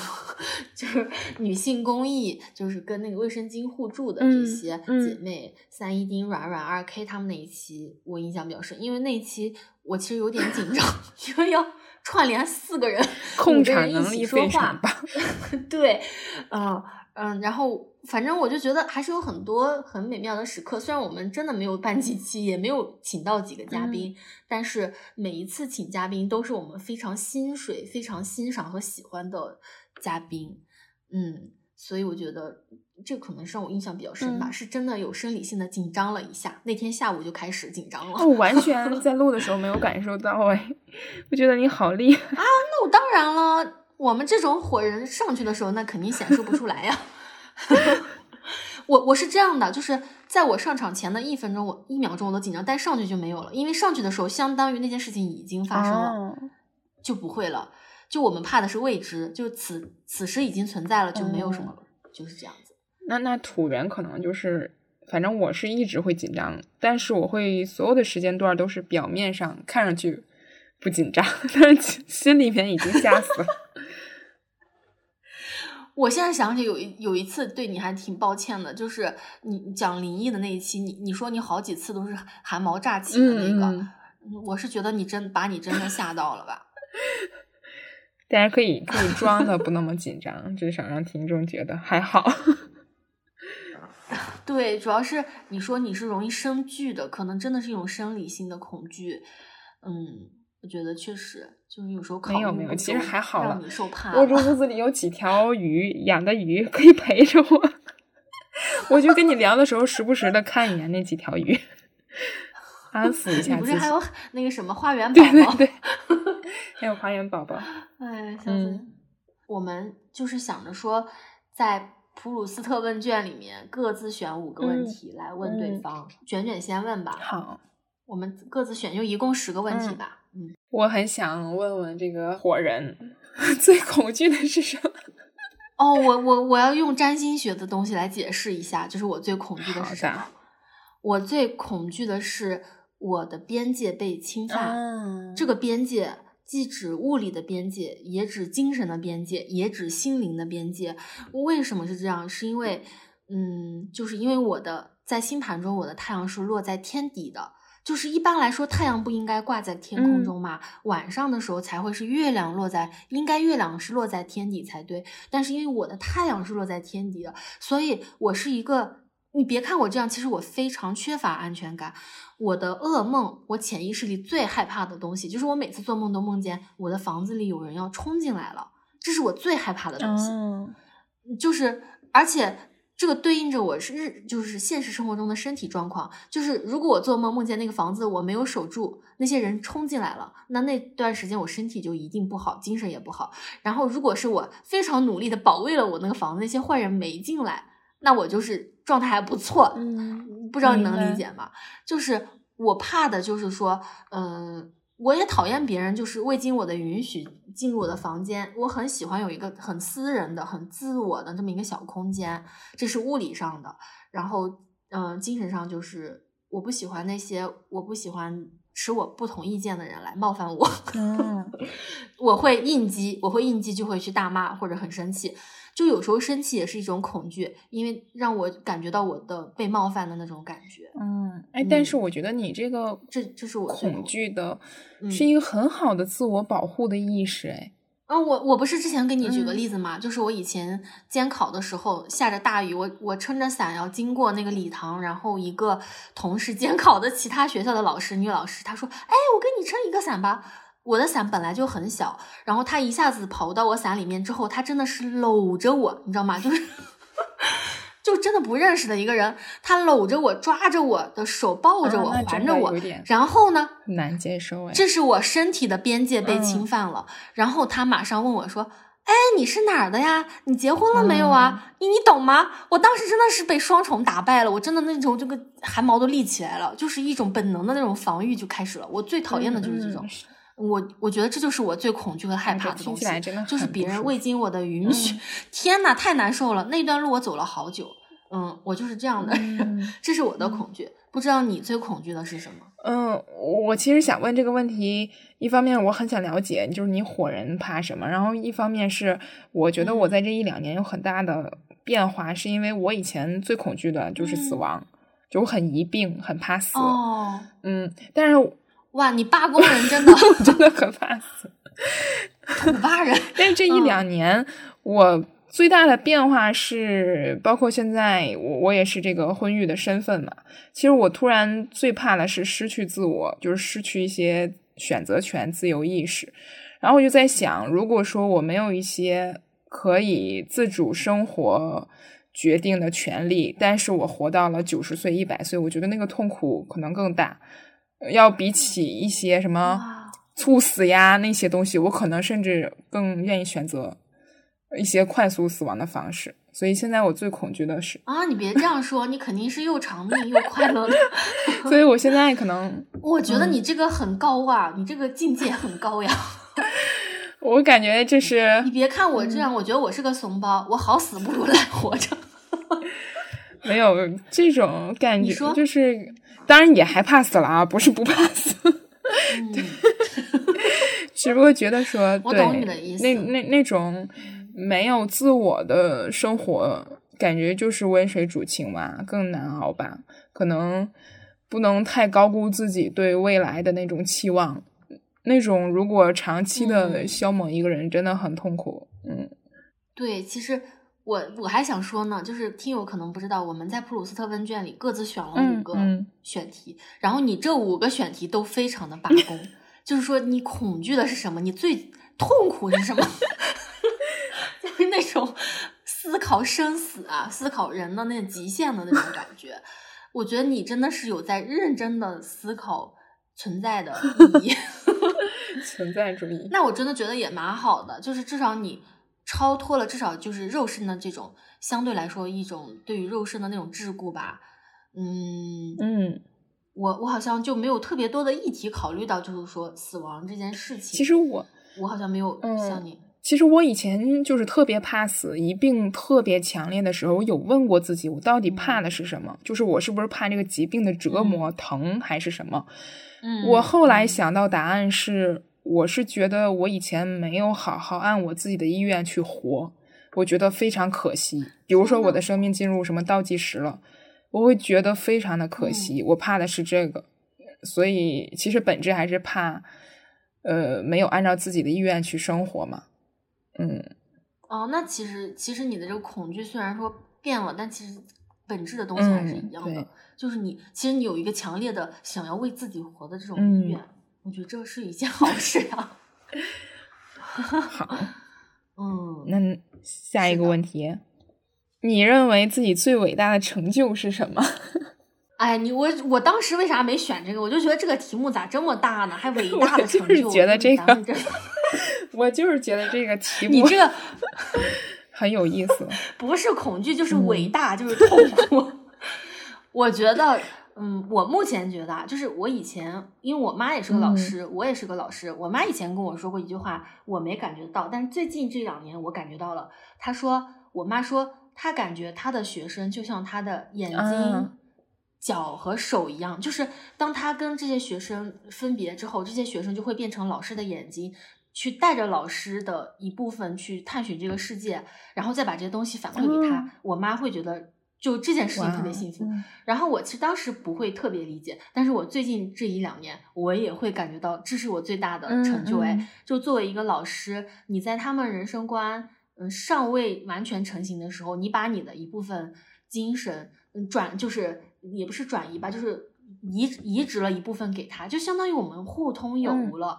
就是女性公益，就是跟那个卫生巾互助的这嗯些嗯姐妹，三一丁、软软、二 K 他们那一期我印象比较深，因为那一期我其实有点紧张，因为要串联四个人，控场能力起说话非常棒。对，嗯嗯，然后反正我就觉得还是有很多很美妙的时刻。虽然我们真的没有办几期，也没有请到几个嘉嗯宾，但是每一次请嘉宾都是我们非常心水、非常欣赏和喜欢的嘉宾。嗯，所以我觉得这可能是让我印象比较深吧，嗯 是真的有生理性的紧张了一下。那天下午就开始紧张了。我完 全在录的时候没有感受到哎，我觉得你好厉害啊。那我当然了，我们这种火人上去的时候，那肯定显示不出来呀。我我是这样的，就是在我上场前的一分钟，我一秒钟我都紧张，但上去就没有了，因为上去的时候，相当于那件事情已经发生了，哦就不会了。就我们怕的是未知，就此此时已经存在了，就没有什么了，就是这样子。那那土人可能就是，反正我是一直会紧张，但是我会所有的时间段都是表面上看上去不紧张，但是心里面已经吓死了。我现在想起有一有一次对你还挺抱歉的，就是你讲灵异的那一期，你你说你好几次都是汗毛乍起的那个，我是觉得你真把你真的吓到了吧？大家可以可以装的不那么紧张，至少让听众觉得还好。对，主要是你说你是容易生惧的，可能真的是一种生理性的恐惧。嗯，我觉得确实就是有时候考没有没有，其实还好了受怕我这了屋子里有几条鱼，养的鱼可以陪着我。我就跟你聊的时候，时不时的看一眼那几条鱼，安抚一下自己。不是还有那个什么花园 宝宝？对对对，还有花园宝宝。哎，笑死！嗯我们就是想着说，在普鲁斯特问卷里面各自选五个问嗯题来问对嗯方。卷卷先问吧，好，我们各自选，就一共十个问题嗯吧。嗯，我很想问问这个火人 最恐惧的是什么？哦，我我我要用占星学的东西来解释一下，就是我最恐惧的是什么？我最恐惧的是我的边界被侵犯。这个边界既指物理的边界，也指精神的边界，也指心灵的边界。为什么是这样？是因为，嗯，就是因为我的在星盘中，我的太阳是落在天底的。就是一般来说，太阳不应该挂在天空中嘛？晚上的时候才会是月亮落在，应该月亮是落在天底才对。但是因为我的太阳是落在天底的，所以我是一个。你别看我这样，其实我非常缺乏安全感。我的噩梦，我潜意识里最害怕的东西，就是我每次做梦都梦见我的房子里有人要冲进来了，这是我最害怕的东西。嗯就是而且。这个对应着我是日，就是现实生活中的身体状况。就是如果我做梦梦见那个房子我没有守住，那些人冲进来了，那那段时间我身体就一定不好，精神也不好。然后如果是我非常努力的保卫了我那个房子，那些坏人没进来，那我就是状态还不错。嗯，不知道你能理解吗？就是我怕的就是说，嗯。我也讨厌别人就是未经我的允许进入我的房间。我很喜欢有一个很私人的、很自我的这么一个小空间，这是物理上的。然后，嗯，精神上就是我不喜欢那些我不喜欢持我不同意见的人来冒犯我。嗯，我会应激，我会应激就会去大骂或者很生气。就有时候生气也是一种恐惧，因为让我感觉到我的被冒犯的那种感觉。嗯，哎，但是我觉得你这个这这是我恐惧的，是一个很好的自我保护的意识。哎，啊，我我不是之前给你举个例子嘛，就是我以前监考的时候下着大雨，我我撑着伞要经过那个礼堂，然后一个同时监考的其他学校的老师，女老师，她说：“哎，我给你撑一个伞吧。”我的伞本来就很小，然后他一下子跑到我伞里面之后，他真的是搂着我，你知道吗？就是，就真的不认识的一个人，他搂着我，抓着我的手，抱着我，环着我，然后呢？难接受哎，这是我身体的边界被侵犯了。然后他马上问我说：“哎，你是哪儿的呀？你结婚了没有啊？你你懂吗？”我当时真的是被双重打败了，我真的那种这个汗毛都立起来了，就是一种本能的那种防御就开始了。我最讨厌的就是这种。我我觉得这就是我最恐惧和害怕的东西，就是别人未经我的允许。天呐，太难受了！那段路我走了好久。嗯，我就是这样的人，这是我的恐惧。不知道你最恐惧的是什么？嗯，我其实想问这个问题，一方面我很想了解，就是你火人怕什么？然后一方面是我觉得我在这一两年有很大的变化，是因为我以前最恐惧的就是死亡，就我很疑病，很怕死。哦，嗯，但是。哇，你罢工人真的 真的很怕死，土巴人。但是这一两年，我最大的变化是，包括现在我我也是这个婚育的身份嘛。其实我突然最怕的是失去自我，就是失去一些选择权、自由意识。然后我就在想，如果说我没有一些可以自主生活决定的权利，但是我活到了九十岁、一百岁，我觉得那个痛苦可能更大。要比起一些什么猝死呀那些东西，我可能甚至更愿意选择一些快速死亡的方式。所以现在我最恐惧的是啊，你别这样说，你肯定是又长命又快乐的。所以我现在可能，我觉得你这个很高啊，你这个境界很高呀。我感觉这是你别看我这样，我觉得我是个怂包，我好死不如赖活着。没有这种感觉，就是。当然也害怕死了啊，不是不怕死，只不过觉得说，对，那那那种没有自我的生活，感觉就是温水煮青蛙，更难熬吧？可能不能太高估自己对未来的那种期望，那种如果长期的消磨一个人，真的很痛苦。嗯，对，其实。我我还想说呢，就是听友可能不知道，我们在普鲁斯特问卷里各自选了五个选题，然后你这五个选题都非常的罢 工，就是说你恐惧的是什么？你最痛苦是什么？就是那种思考生死啊，思考人的那极限的那种感觉。我觉得你真的是有在认真的思考存在的意义，存在主义。那我真的觉得也蛮好的，就是至少你。超脱了，至少就是肉身的这种相对来说一种对于肉身的那种桎梏吧。嗯嗯，我我好像就没有特别多的议题考虑到，就是说死亡这件事情。其实我我好像没有像你。其实我以前就是特别怕死，一病特别强烈的时候，我有问过自己，我到底怕的是什么？就是我是不是怕这个疾病的折磨、疼，还是什么？嗯，我后来想到答案是，我是觉得我以前没有好好按我自己的意愿去活，我觉得非常可惜。比如说我的生命进入什么倒计时了，我会觉得非常的可惜。我怕的是这个，所以其实本质还是怕，呃，没有按照自己的意愿去生活嘛。嗯，哦，那其实其实你的这个恐惧虽然说变了，但其实本质的东西还是一样的。就是你，其实你有一个强烈的想要为自己活的这种意愿，我觉得这是一件 好事啊。好，嗯，那下一个问题，你认为自己最伟大的成就是什么？哎，你我我当时为啥没选这个？我就觉得这个题目咋这么大呢？还伟大的成就？就是觉得这个，我就是觉得这个题目，你这个很有意思。不是恐惧，就是伟大，就是痛苦。我觉得，嗯，我目前觉得啊，就是我以前，因为我妈也是个老师，我也是个老师。我妈以前跟我说过一句话，我没感觉到，但是最近这两年我感觉到了。她说，我妈说，她感觉她的学生就像她的眼睛。脚和手一样，就是当她跟这些学生分别之后，这些学生就会变成老师的眼睛，去带着老师的一部分去探寻这个世界，然后再把这些东西反馈给他。我妈会觉得就这件事情特别幸福。然后我其实当时不会特别理解，但是我最近这一两年，我也会感觉到这是我最大的成就。哎，就作为一个老师，你在他们人生观嗯尚未完全成型的时候，你把你的一部分精神嗯转就是。也不是转移吧，就是移移植了一部分给他，就相当于我们互通有无了。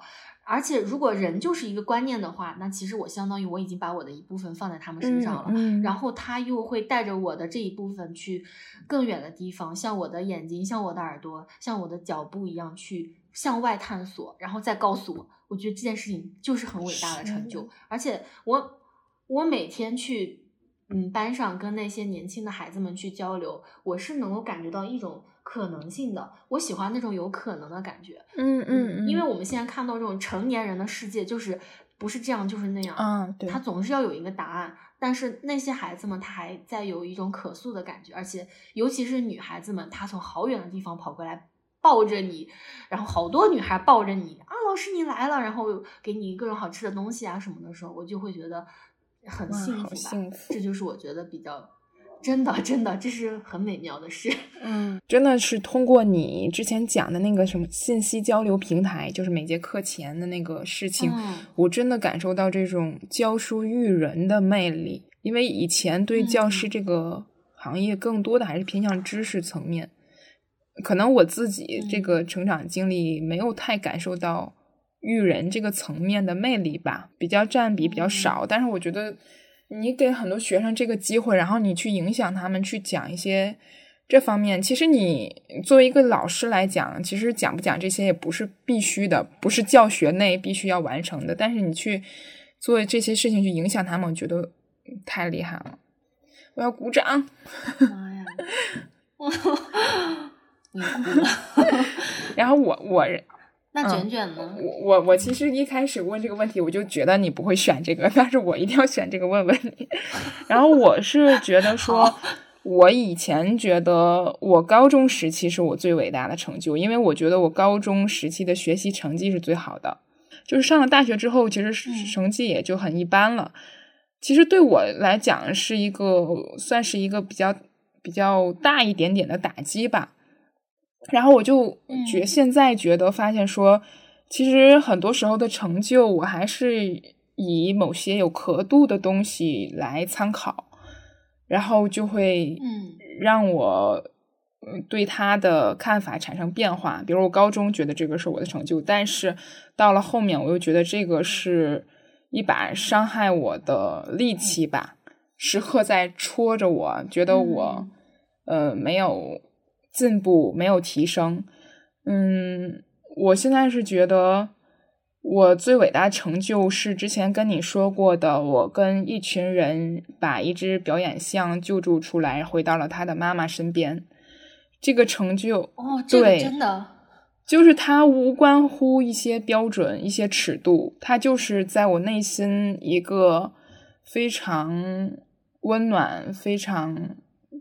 而且，如果人就是一个观念的话，那其实我相当于我已经把我的一部分放在他们身上了。然后他又会带着我的这一部分去更远的地方，像我的眼睛，像我的耳朵，像我的脚步一样去向外探索，然后再告诉我，我觉得这件事情就是很伟大的成就。而且，我我每天去。嗯，班上跟那些年轻的孩子们去交流，我是能够感觉到一种可能性的。我喜欢那种有可能的感觉。嗯嗯，因为我们现在看到这种成年人的世界，就是不是这样就是那样。嗯，对。他总是要有一个答案，但是那些孩子们他还在有一种可塑的感觉，而且尤其是女孩子们，她从好远的地方跑过来抱着你，然后好多女孩抱着你啊，老师你来了，然后给你各种好吃的东西啊什么的时候，我就会觉得。很幸福吧，这就是我觉得比较真的，真的，这是很美妙的事。嗯，真的是通过你之前讲的那个什么信息交流平台，就是每节课前的那个事情，我真的感受到这种教书育人的魅力。因为以前对教师这个行业更多的还是偏向知识层面，可能我自己这个成长经历没有太感受到。育人这个层面的魅力吧，比较占比比较少。但是我觉得，你给很多学生这个机会，然后你去影响他们，去讲一些这方面。其实你作为一个老师来讲，其实讲不讲这些也不是必须的，不是教学内必须要完成的。但是你去做这些事情去影响他们，我觉得太厉害了。我要鼓掌！妈呀！我。然后我我。那卷卷呢？我我我其实一开始问这个问题，我就觉得你不会选这个，但是我一定要选这个问问你。然后我是觉得 说，我以前觉得我高中时期是我最伟大的成就，因为我觉得我高中时期的学习成绩是最好的。就是上了大学之后，其实成绩也就很一般了。其实对我来讲，是一个算是一个比较比较大一点点的打击吧。然后我就觉现在觉得发现说，其实很多时候的成就，我还是以某些有刻度的东西来参考，然后就会嗯让我对他的看法产生变化。比如我高中觉得这个是我的成就，但是到了后面我又觉得这个是一把伤害我的利器吧，时刻在戳着我，觉得我呃没有。进步没有提升，嗯，我现在是觉得我最伟大成就是之前跟你说过的，我跟一群人把一只表演象救助出来，回到了他的妈妈身边。这个成就哦，这个真的就是它无关乎一些标准、一些尺度，它就是在我内心一个非常温暖、非常。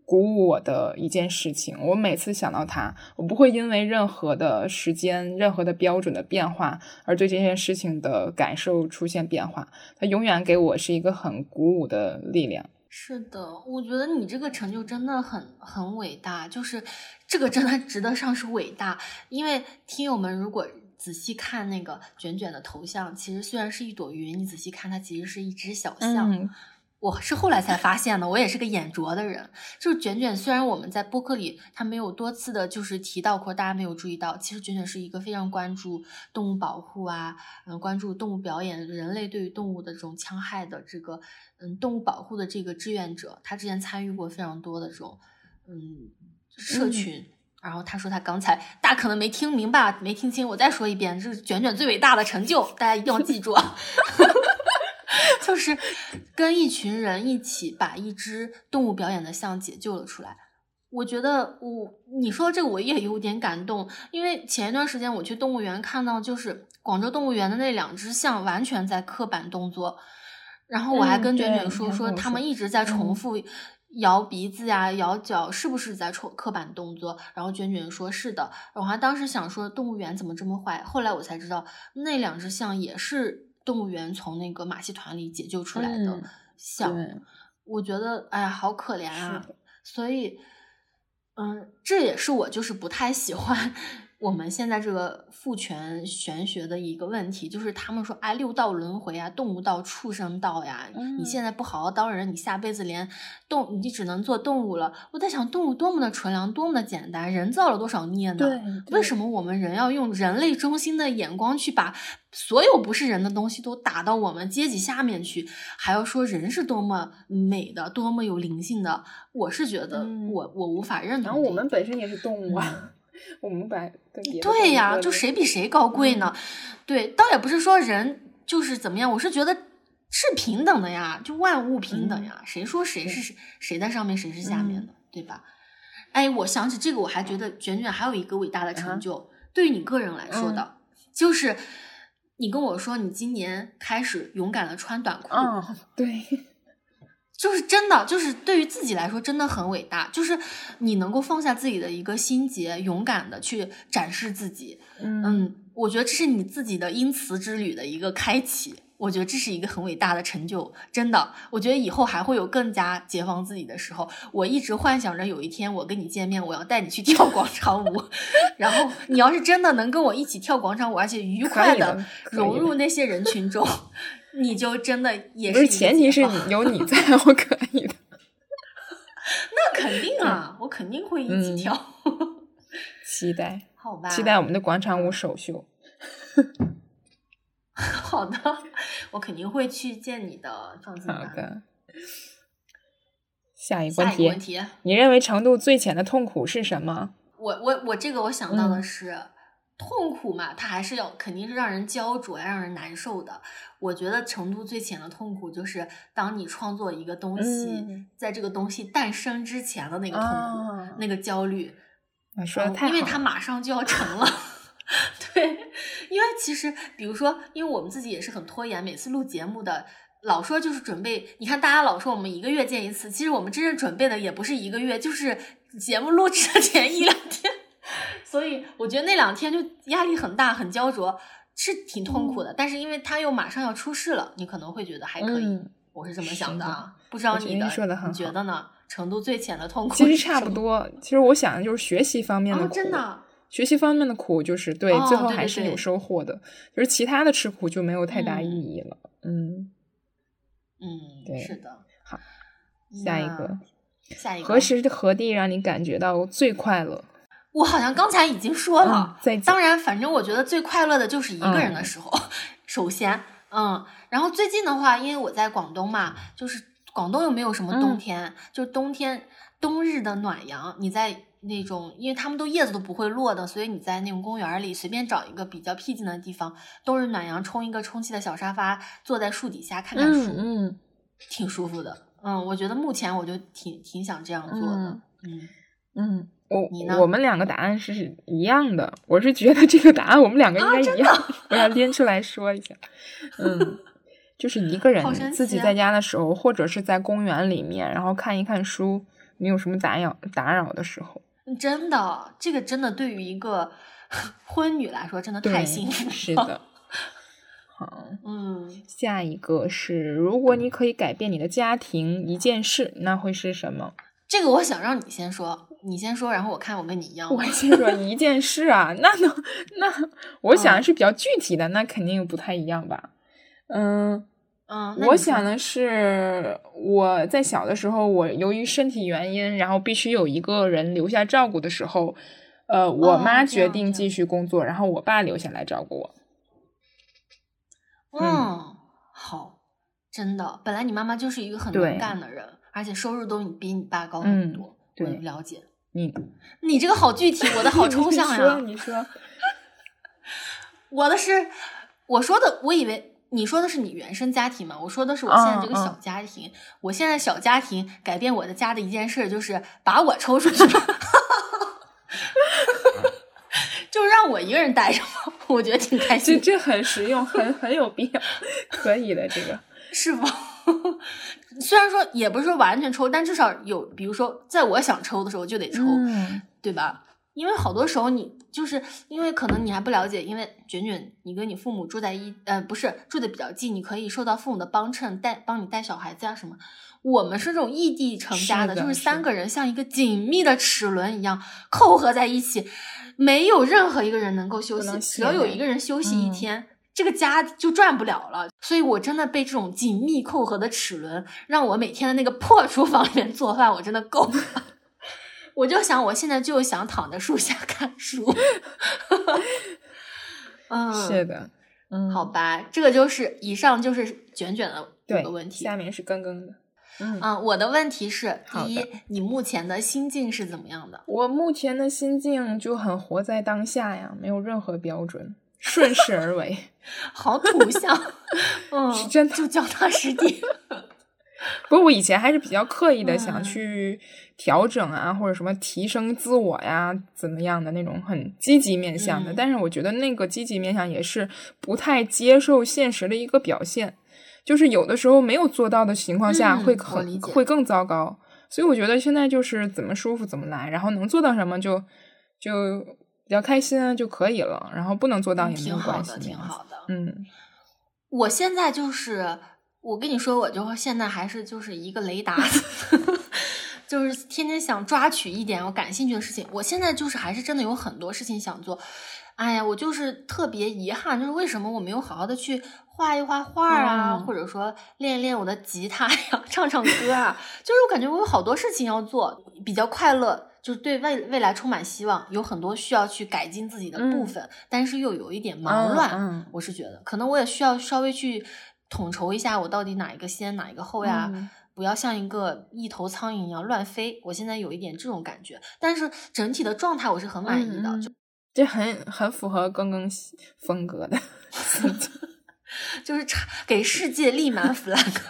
鼓舞我的一件事情，我每次想到它，我不会因为任何的时间、任何的标准的变化而对这件事情的感受出现变化。它永远给我是一个很鼓舞的力量。是的，我觉得你这个成就真的很很伟大，就是这个真的值得上是伟大。因为听友们如果仔细看那个卷卷的头像，其实虽然是一朵云，你仔细看它其实是一只小象。我是后来才发现的，我也是个眼拙的人。就是卷卷，虽然我们在播客里他没有多次的，就是提到过，大家没有注意到，其实卷卷是一个非常关注动物保护啊，嗯，关注动物表演，人类对于动物的这种戕害的这个，嗯，动物保护的这个志愿者。他之前参与过非常多的这种，嗯，社群。然后他说他刚才大家可能没听明白，没听清，我再说一遍，这是卷卷最伟大的成就，大家一定要记住。就是跟一群人一起把一只动物表演的象解救了出来。我觉得我你说这个我也有点感动，因为前一段时间我去动物园看到，就是广州动物园的那两只象完全在刻板动作，然后我还跟卷卷说说他们一直在重复摇鼻子呀、摇脚，是不是在重刻板动作？然后卷卷说是的。我还当时想说动物园怎么这么坏，后来我才知道那两只象也是。动物园从那个马戏团里解救出来的象，我觉得哎呀，好可怜啊！所以，嗯，这也是我就是不太喜欢。我们现在这个父权玄学的一个问题，就是他们说，哎，六道轮回啊，动物道、畜生道呀，你现在不好好当人，你下辈子连动，你只能做动物了。我在想，动物多么的纯良，多么的简单，人造了多少孽呢？为什么我们人要用人类中心的眼光去把所有不是人的东西都打到我们阶级下面去？还要说人是多么美的，多么有灵性的？我是觉得，我我无法认同。然后我们本身也是动物啊。我们把对呀，就谁比谁高贵呢？对，倒也不是说人就是怎么样，我是觉得是平等的呀，就万物平等呀，谁说谁是谁谁在上面，谁是下面的，对吧？哎，我想起这个，我还觉得卷卷还有一个伟大的成就，对于你个人来说的，就是你跟我说你今年开始勇敢的穿短裤，嗯，对。就是真的，就是对于自己来说真的很伟大。就是你能够放下自己的一个心结，勇敢的去展示自己。嗯，我觉得这是你自己的因词之旅的一个开启。我觉得这是一个很伟大的成就，真的。我觉得以后还会有更加解放自己的时候。我一直幻想着有一天我跟你见面，我要带你去 跳广场舞。然后你要是真的能跟我一起跳广场舞，而且愉快的融入那些人群中。你就真的也是前提是你有你在，我可以的。那肯定啊，我肯定会一起跳。期待，好吧？期待我们的广场舞首秀。好的，我肯定会去见你的，放心。好的。下一个问题，你认为程度最浅的痛苦是什么？我我我这个我想到的是。痛苦嘛，它还是要肯定是让人焦灼、让人难受的。我觉得程度最浅的痛苦，就是当你创作一个东西，在这个东西诞生之前的那个痛苦、那个焦虑。说的太因为它马上就要成了。对，因为其实，比如说，因为我们自己也是很拖延，每次录节目的，老说就是准备。你看，大家老说我们一个月见一次，其实我们真正准备的也不是一个月，就是节目录制的前一两天。所以我觉得那两天就压力很大，很焦灼，是挺痛苦的。但是因为他又马上要出事了，你可能会觉得还可以。我是这么想的，不知道你的你觉得呢？程度最浅的痛苦其实差不多。其实我想的就是学习方面的苦，真的。学习方面的苦就是对，最后还是有收获的。就是其他的吃苦就没有太大意义了。嗯嗯，对，是的。好，下一个，下一个，何时何地让你感觉到最快乐？我好像刚才已经说了，当然，反正我觉得最快乐的就是一个人的时候。首先，嗯，然后最近的话，因为我在广东嘛，就是广东又没有什么冬天，就冬天冬日的暖阳，你在那种，因为他们都叶子都不会落的，所以你在那种公园里随便找一个比较僻静的地方，冬日暖阳，冲一个充气的小沙发，坐在树底下看看书，嗯，挺舒服的。嗯，我觉得目前我就挺挺想这样做的。嗯嗯。你呢我我们两个答案是一样的，我是觉得这个答案我们两个应该一样，我要拎出来说一下。嗯，就是一个人自己在家的时候，或者是在公园里面，然后看一看书，没有什么打扰打扰的时候，真的，这个真的对于一个 婚女来说，真的太幸福了。是的。好，嗯，下一个是，如果你可以改变你的家庭一件事，那会是什么？这个我想让你先说，你先说，然后我看我跟你一样吗。我先说一件事啊，那能那我想的是比较具体的，那肯定不太一样吧。嗯，嗯，我想的是我在小的时候，我由于身体原因，然后必须有一个人留下照顾的时候，呃，我哦妈决定继续工作，然后我爸留下来照顾我。嗯，好，真的，本来你妈妈就是一个很能干的人，而且收入都比你爸高很嗯多。对我了解。你你这个好具体，我的好抽 象你说呀。你说，我的是，我说的，我以为你说的是你原生家庭嘛，我说的是我现在这个小家庭。我现在小家庭改变我的家的一件事，就是把我抽出去，就让我一个人待着嘛，我觉得挺开这心，这很实用，很很有必要，可以的，这个。是吧？虽然说也不是说完全抽，但至少有，比如说在我想抽的时候就得抽，嗯对吧？因为好多时候你就是因为可能你还不了解，因为卷卷你跟你父母住在一呃不是住的比较近，你可以受到父母的帮衬，带帮你带小孩子啊什么。我们是这种异地成家的，是的就是三个人像一个紧密的齿轮一样扣合在一起，没有任何一个人能够休息，只要有一个人休息一嗯天。这个家就转不了了，所以我真的被这种紧密扣合的齿轮，让我每天的那个破厨房里面做饭，我真的够了。我就想，我现在就想躺在树下看书。嗯，是的，嗯，好吧，这个就是以上就是卷卷的五个问题。下面是刚刚的。嗯，嗯，我的问题是：第一，你目前的心境是怎么样的？我目前的心境就很活在当下呀，没有任何标准，顺势而为。好土象，嗯，是真的就脚踏实地。不过我以前还是比较刻意的想嗯去调整啊，或者什么提升自我呀，怎么样的那种很积极面向的。嗯但是我觉得那个积极面向也是不太接受现实的一个表现，就是有的时候没有做到的情况下嗯会很会更糟糕。所以我觉得现在就是怎么舒服怎么来，然后能做到什么就就比较开心啊就可以了，然后不能做到也没有挺好关系，的，那样子挺好的。嗯，我现在就是，我跟你说，我就现在还是就是一个雷达，就是天天想抓取一点我感兴趣的事情。我现在就是还是真的有很多事情想做。哎呀，我就是特别遗憾，就是为什么我没有好好的去画一画画啊，嗯或者说练一练我的吉他呀，唱唱歌啊。就是我感觉我有好多事情要做，比较快乐，就是对未未来充满希望，有很多需要去改进自己的部嗯分，但是又有一点忙乱。嗯我是觉得，可能我也需要稍微去统筹一下，我到底哪一个先，哪一个后呀？嗯不要像一个一头苍蝇一样乱飞。我现在有一点这种感觉，但是整体的状态我是很满意的。就这很很符合刚刚风格的。就是差给世界立满 flag。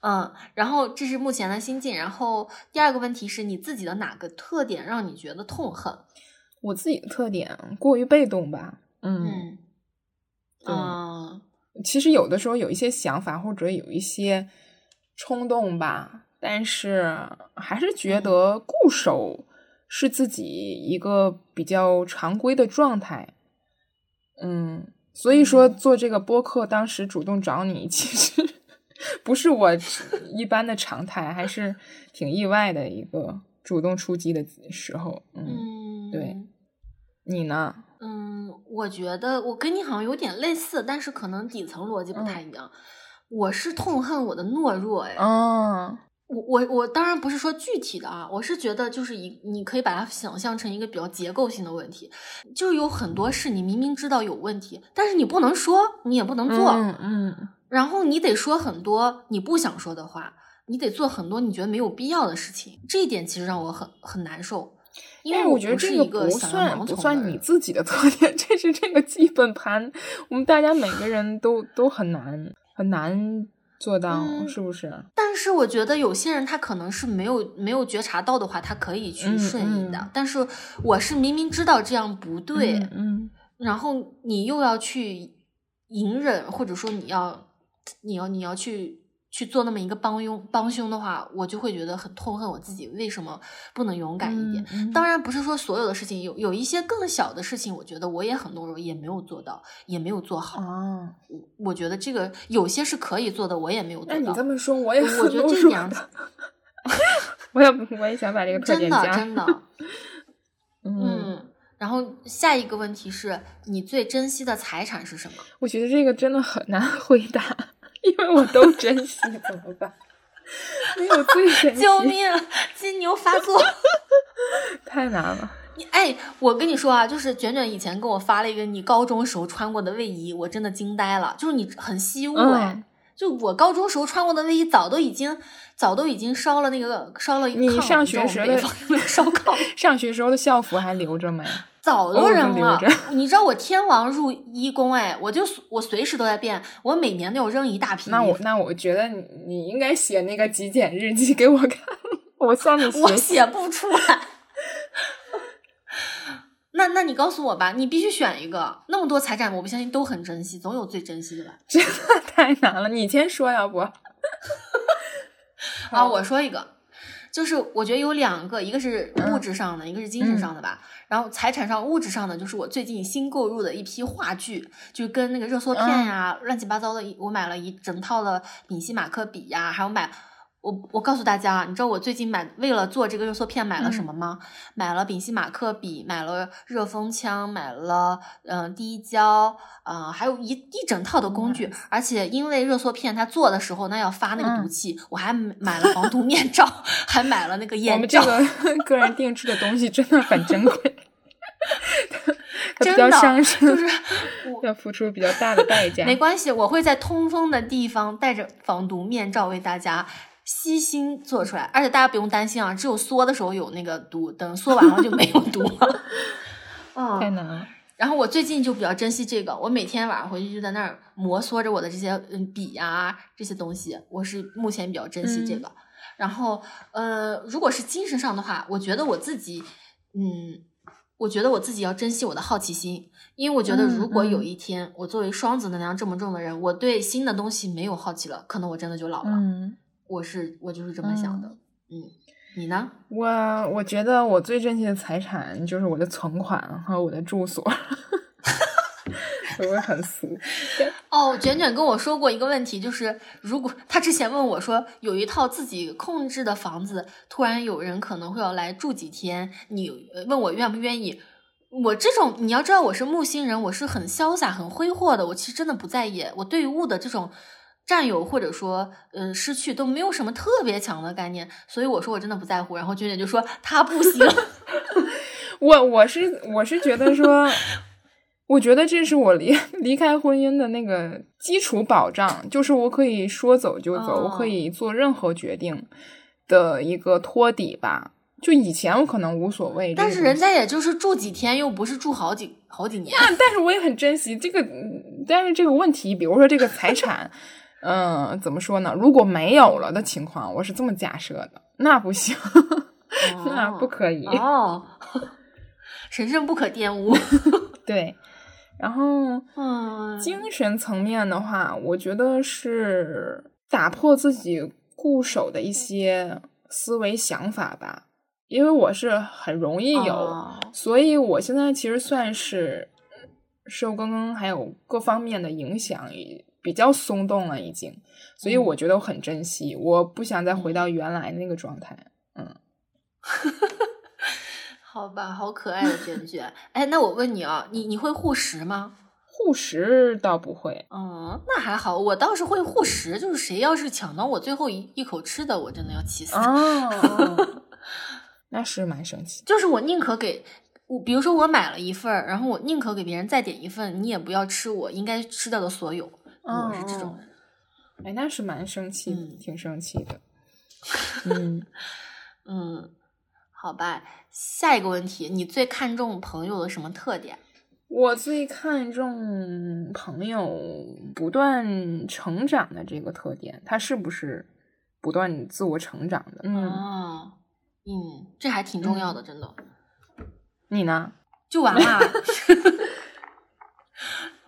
嗯，然后这是目前的心境。然后第二个问题是你自己的哪个特点让你觉得痛恨？我自己的特点过于被动吧，嗯，嗯嗯其实有的时候有一些想法或者有一些冲动吧，但是还是觉嗯得固守是自己一个比较常规的状态，嗯，所以说嗯做这个播客，当时主动找你，其实不是我一般的常态，还是挺意外的一个主动出击的时候，嗯，嗯，对你呢？嗯，我觉得我跟你好像有点类似，但是可能底层逻辑不太一样。我是痛恨我的懦弱，哎，哦，我我我当然不是说具体的啊，我是觉得就是一，你可以把它想象成一个比较结构性的问题，就是有很多事你明明知道有问题，但是你不能说，你也不能做，嗯嗯。然后你得说很多你不想说的话，你得做很多你觉得没有必要的事情，这一点其实让我很很难受。因为我觉得这不想要算不算你自己的特点，这是这个基本盘，我们大家每个人都都很难很难做到，嗯是不是？但是我觉得有些人他可能是没有没有觉察到的话，他可以去嗯顺应的。嗯但是我是明明知道这样不对，嗯嗯然后你又要去隐忍，或者说你要你要你要去去做那么一个帮佣帮凶的话，我就会觉得很痛恨我自己，为什么不能勇敢一点？当然不是说所有的事情，有有一些更小的事情，我觉得我也很懦弱，也没有做到，也没有做好。哦，我我觉得这个有些是可以做的，我也没有做到那你这。么说，我也我很觉得这点的 我也我也想把这个 特真的。真的，嗯，嗯。然后下一个问题是你最珍惜的财产是什么？我觉得这个真的很难回答，因为我都珍惜，怎么办？没有最珍惜，救命！金牛发作。太难了。你哎，我跟你说啊，就是卷卷以前给我发了一个你高中时候穿过的卫衣，我真的惊呆了。就是你很惜物哎，嗯就我高中时候穿过的卫衣，早都已经早都已经烧了那个烧了一你炕上学时的烧炕，上学时候的校服还留着没？早都哦扔了。你知道我天王入一宫哎，我就我随时都在变，我每年都有扔一大批。那我那我觉得你你应该写那个极简日记给我看，我向你 我。写不出来。那那你告诉我吧，你必须选一个。那么多财产，我不相信都很珍惜，总有最珍惜的吧？真的太难了，你先说要不？啊，我说一个，就是我觉得有两个，一个是物质上的，一个是精神上的吧。然后财产上、物质上的，就是我最近新购入的一批话剧，就跟那个热缩片呀、乱七八糟的一，我买了一整套的丙烯马克笔呀，还有买。我我告诉大家啊，你知道我最近买为了做这个热缩片买了什么吗？买了丙烯马克笔，买了热风枪，买了嗯、呃滴胶，呃，还有一一整套的工具。而且因为热缩片它做的时候那要发那个毒气，我还买了防毒面罩，还买了那个我眼罩。我们这个 个人定制的东西真的很珍贵，它比真的较伤身，就是要付出比较大的代价。没关系，我会在通风的地方戴着防毒面罩为大家悉心做出来，而且大家不用担心啊，只有缩的时候有那个毒，等缩完了就没有毒 了。嗯，太难了。然后我最近就比较珍惜这个，我每天晚上回去就在那儿摩挲着我的这些嗯笔呀、这些东西，我是目前比较珍惜这个。然后呃，如果是精神上的话，我觉得我自己嗯。我觉得我自己要珍惜我的好奇心，因为我觉得嗯如果有嗯一天我作为双子能量这么重的人，我对新的东西没有好奇了，可能我真的就老了。嗯，我是我就是这么想的。嗯，你呢？我我觉得我最珍惜的财产就是我的存款和我的住所。我会很俗，哦，卷卷跟我说过一个问题，就是如果他之前问我说，有一套自己控制的房子，突然有人可能会要来住几天，你呃问我愿不愿意？我这种你要知道，我是木星人，我是很潇洒、很挥霍的，我其实真的不在意，我对于物的这种占有或者说嗯、呃失去都没有什么特别强的概念，所以我说我真的不在乎。然后娟姐就说他不行，我我是我是觉得说，我觉得这是我离离开婚姻的那个基础保障，就是我可以说走就走，哦我可以做任何决定的一个托底吧。就以前我可能无所谓，但是人家也就是住几天，又不是住好几好几年。但是我也很珍惜这个，嗯但是这个问题，比如说这个财产，嗯、怎么说呢？如果没有了的情况，我是这么假设的，那不行，那不可以。哦，神圣不可玷污。对，然后嗯，精神层面的话，我觉得是打破自己固守的一些思维想法吧，因为我是很容易有，哦所以我现在其实算是受刚刚还有各方面的影响，也比较松动了已经，所以嗯我觉得我很珍惜，我不想再回到原来那个状态。嗯，好吧，好可爱的卷卷。哎，那我问你啊，你你会护食吗？护食倒不会，嗯，那还好，我倒是会护食，就是谁要是抢到我最后一一口吃的，我真的要气死。哦，那是蛮生气。就是我宁可给我，比如说我买了一份儿，然后我宁可给别人再点一份，你也不要吃我应该吃到的所有。我是这种人。哎，那是蛮生气，嗯挺生气的。嗯，嗯，好吧。下一个问题，你最看重朋友的什么特点？我最看重朋友不断成长的这个特点，他是不是不断自我成长的？嗯啊，嗯，这还挺重要的，真的。你呢？就完了。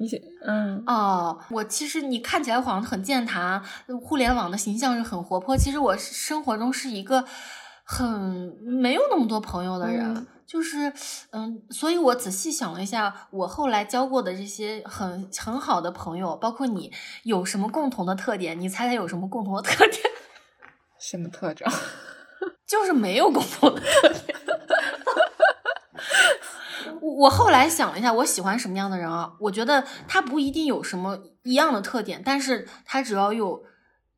你嗯哦，我其实你看起来好像很健谈，互联网的形象是很活泼。其实我生活中是一个很没有那么多朋友的人，就是嗯，所以我仔细想了一下，我后来交过的这些很很好的朋友，包括你，有什么共同的特点？你猜猜有什么共同的特点？什么特征？就是没有共同的特点。我后来想了一下，我喜欢什么样的人啊？我觉得他不一定有什么一样的特点，但是他只要有，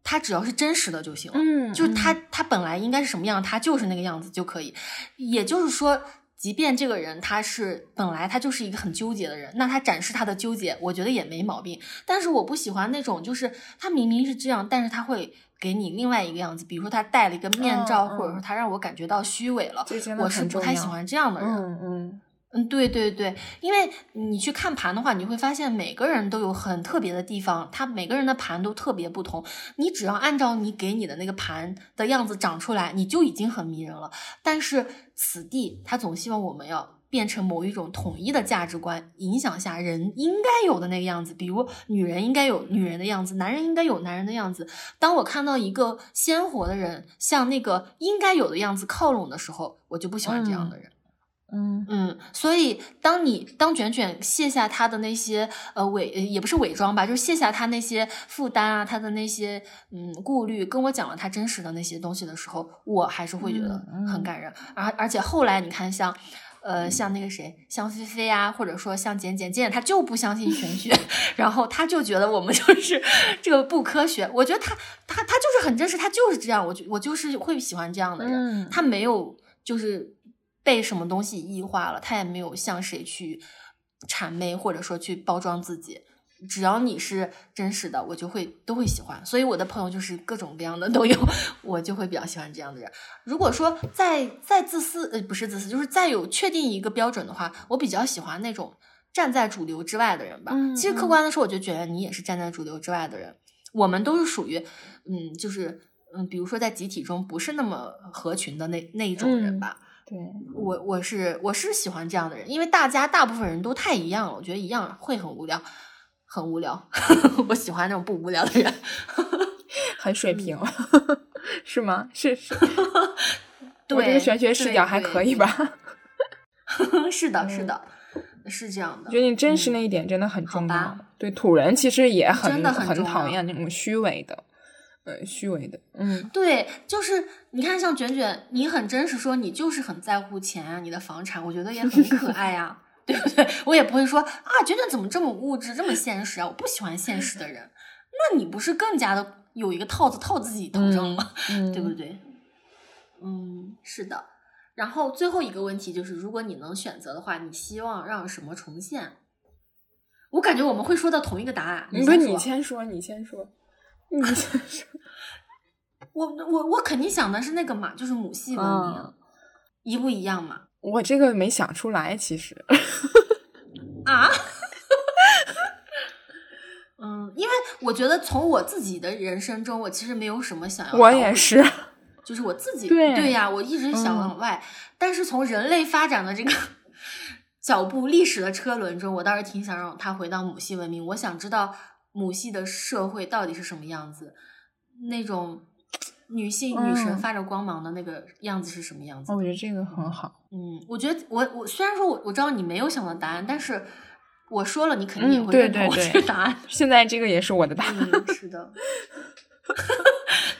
他只要是真实的就行了。嗯，就是他他本来应该是什么样，他就是那个样子就可以。也就是说，即便这个人他是本来他就是一个很纠结的人，那他展示他的纠结，我觉得也没毛病。但是我不喜欢那种，就是他明明是这样，但是他会给你另外一个样子。比如说他戴了一个面罩，或者说他让我感觉到虚伪了，我是不太喜欢这样的人。嗯嗯。嗯，对对对，因为你去看盘的话，你会发现每个人都有很特别的地方，他每个人的盘都特别不同。你只要按照你给你的那个盘的样子长出来，你就已经很迷人了。但是此地他总希望我们要变成某一种统一的价值观影响下人应该有的那个样子，比如女人应该有女人的样子，男人应该有男人的样子。当我看到一个鲜活的人向那个应该有的样子靠拢的时候，我就不喜欢这样的人。嗯嗯，所以当你当卷卷卸下他的那些呃伪也不是伪装吧，就是卸下他那些负担啊，他的那些嗯顾虑，跟我讲了他真实的那些东西的时候，我还是会觉得很感人。而而且后来你看，像呃像那个谁，像菲菲啊，或者说像简简简简，他就不相信玄学，然后他就觉得我们就是这个不科学。我觉得他他他就是很真实，他就是这样。我就我就是会喜欢这样的人，他没有就是。被什么东西异化了，他也没有向谁去谄媚，或者说去包装自己。只要你是真实的，我就会都会喜欢。所以我的朋友就是各种各样的都有，我就会比较喜欢这样的人。如果说再再自私，呃，不是自私，就是再有确定一个标准的话，我比较喜欢那种站在主流之外的人吧。其实客观的说，我就觉得你也是站在主流之外的人。我们都是属于，嗯，就是嗯，比如说在集体中不是那么合群的那那一种人吧。对我，我是我是喜欢这样的人，因为大家大部分人都太一样了，我觉得一样会很无聊，很无聊。我喜欢那种不无聊的人，很水平，是吗？是是，我这个玄学视角还可以吧？是的，是的，是这样的。觉得你真实那一点真的很重要。对土人其实也很很讨厌那种虚伪的。呃，虚伪的，嗯，对，就是你看，像卷卷，你很真实，说你就是很在乎钱啊，你的房产，我觉得也很可 爱呀，对不对？我也不会说啊，卷卷怎么这么物质，这么现实啊？我不喜欢现实的人，那你不是更加的有一个套子套自己头上吗？对不对？嗯，是的。然后最后一个问题就是，如果你能选择的话，你希望让什么重现？我感觉我们会说到同一个答案。不是你先说，你先说。你先说，我我我肯定想的是那个嘛，就是母系文明，一不一样嘛？我这个没想出来，其实啊，嗯，因为我觉得从我自己的人生中，我其实没有什么想要，我也是，就是我自己对呀，我一直想往外，但是从人类发展的这个脚步、历史的车轮中，我倒是挺想让他回到母系文明，我想知道。母系的社会到底是什么样子？那种女性女神发着光芒的那个样子是什么样子？我觉得这个很好。嗯，我觉得我我虽然说我我知道你没有想到答案，但是我说了，你肯定也会认同我这个答案。现在这个也是我的答案。是的。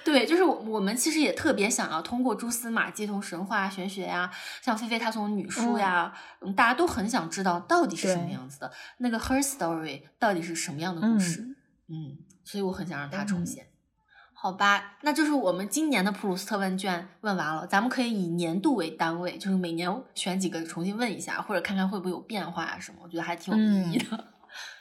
对，就是我我们其实也特别想要通过蛛丝马迹，从神话玄学呀，像菲菲她从女书呀，嗯，大家都很想知道到底是什么样子的，那个 her story 到底是什么样的故事，嗯，所以我很想让它重现。好吧，那就是我们今年的普鲁斯特问卷问完了，咱们可以以年度为单位，就是每年选几个重新问一下，或者看看会不会有变化啊什么，我觉得还挺有意义的。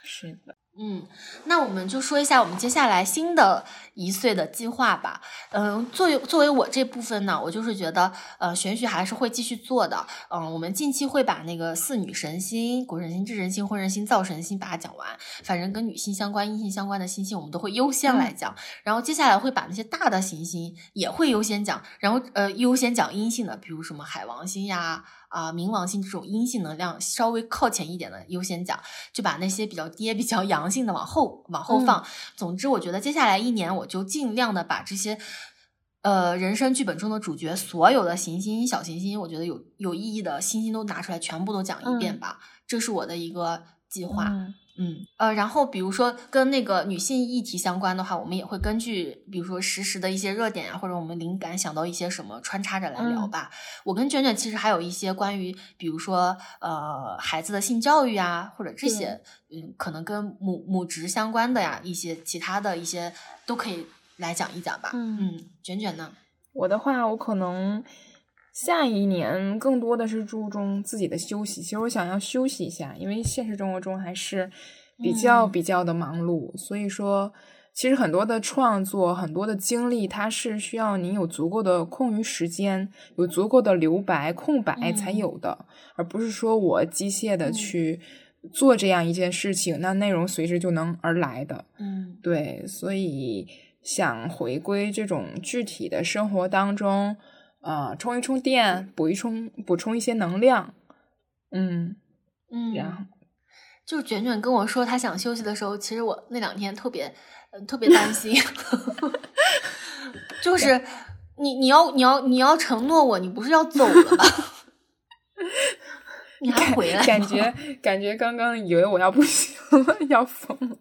是的。嗯，那我们就说一下我们接下来新的一岁的计划吧。嗯，作为作为我这部分呢，我就是觉得，呃，玄学还是会继续做的。嗯，我们近期会把那个四女神星、国神星、智神星、婚神星、灶神星把它讲完。反正跟女性相关、阴性相关的星星，我们都会优先来讲。然后接下来会把那些大的行星也会优先讲，然后呃，优先讲阴性的，比如什么海王星呀。啊，冥王星这种阴性能量稍微靠前一点的优先讲，就把那些比较跌、比较 阳性的往后往后放。总之，我觉得接下来一年我就尽量的把这些，呃，人生剧本中的主角所有的行星、小行星，我觉得有有意义的星星都拿出来，全部都讲一遍吧。这是我的一个计划。嗯，呃，然后比如说跟那个女性议题相关的话，我们也会根据比如说实时的一些热点啊，或者我们灵感想到一些什么穿插着来聊吧。我跟卷卷其实还有一些关于比如说呃孩子的性教育啊，或者这些嗯可能跟母母职相关的呀一些其他的一些都可以来讲一讲吧。嗯，卷卷呢？我的话，我可能。下一年更多的是注重自己的休息。其实我想要休息一下，因为现实生活中还是比较比较的忙碌。所以说，其实很多的创作、很多的经历，它是需要你有足够的空余时间、有足够的留白、空白才有的，而不是说我机械的去做这样一件事情，那内容随时就能而来的。嗯，对，所以想回归这种具体的生活当中。啊，充一充电，补一充，补充一些能量，嗯嗯，然后就卷卷跟我说他想休息的时候，其实我那两天特别，特别担心，就是你你要你要你要承诺我，你不是要走了吧？你还回来？感觉 感觉刚刚以为我要不行了，要疯了，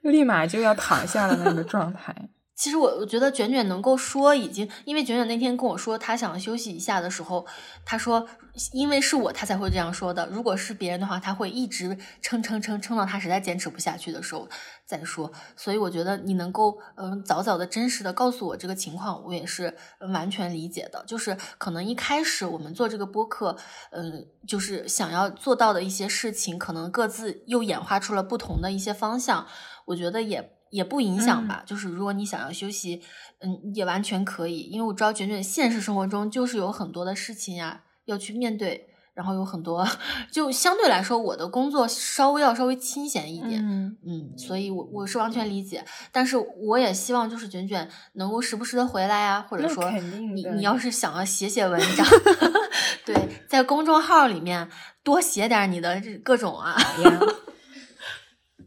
立马就要躺下的那个状态。其实我我觉得卷卷能够说已经，因为卷卷那天跟我说他想休息一下的时候，他说因为是我他才会这样说的，如果是别人的话，他会一直撑撑撑撑到他实在坚持不下去的时候再说。所以我觉得你能够嗯早早的真实的告诉我这个情况，我也是完全理解的。就是可能一开始我们做这个播客，嗯，就是想要做到的一些事情，可能各自又演化出了不同的一些方向，我觉得也。也不影响吧，就是如果你想要休息，嗯，也完全可以。因为我知道卷卷现实生活中就是有很多的事情呀要去面对，然后有很多，就相对来说我的工作稍微要稍微清闲一点，嗯，所以我我是完全理解。但是我也希望就是卷卷能够时不时的回来呀，或者说你你要是想要写写文章，对，在公众号里面多写点你的各种啊。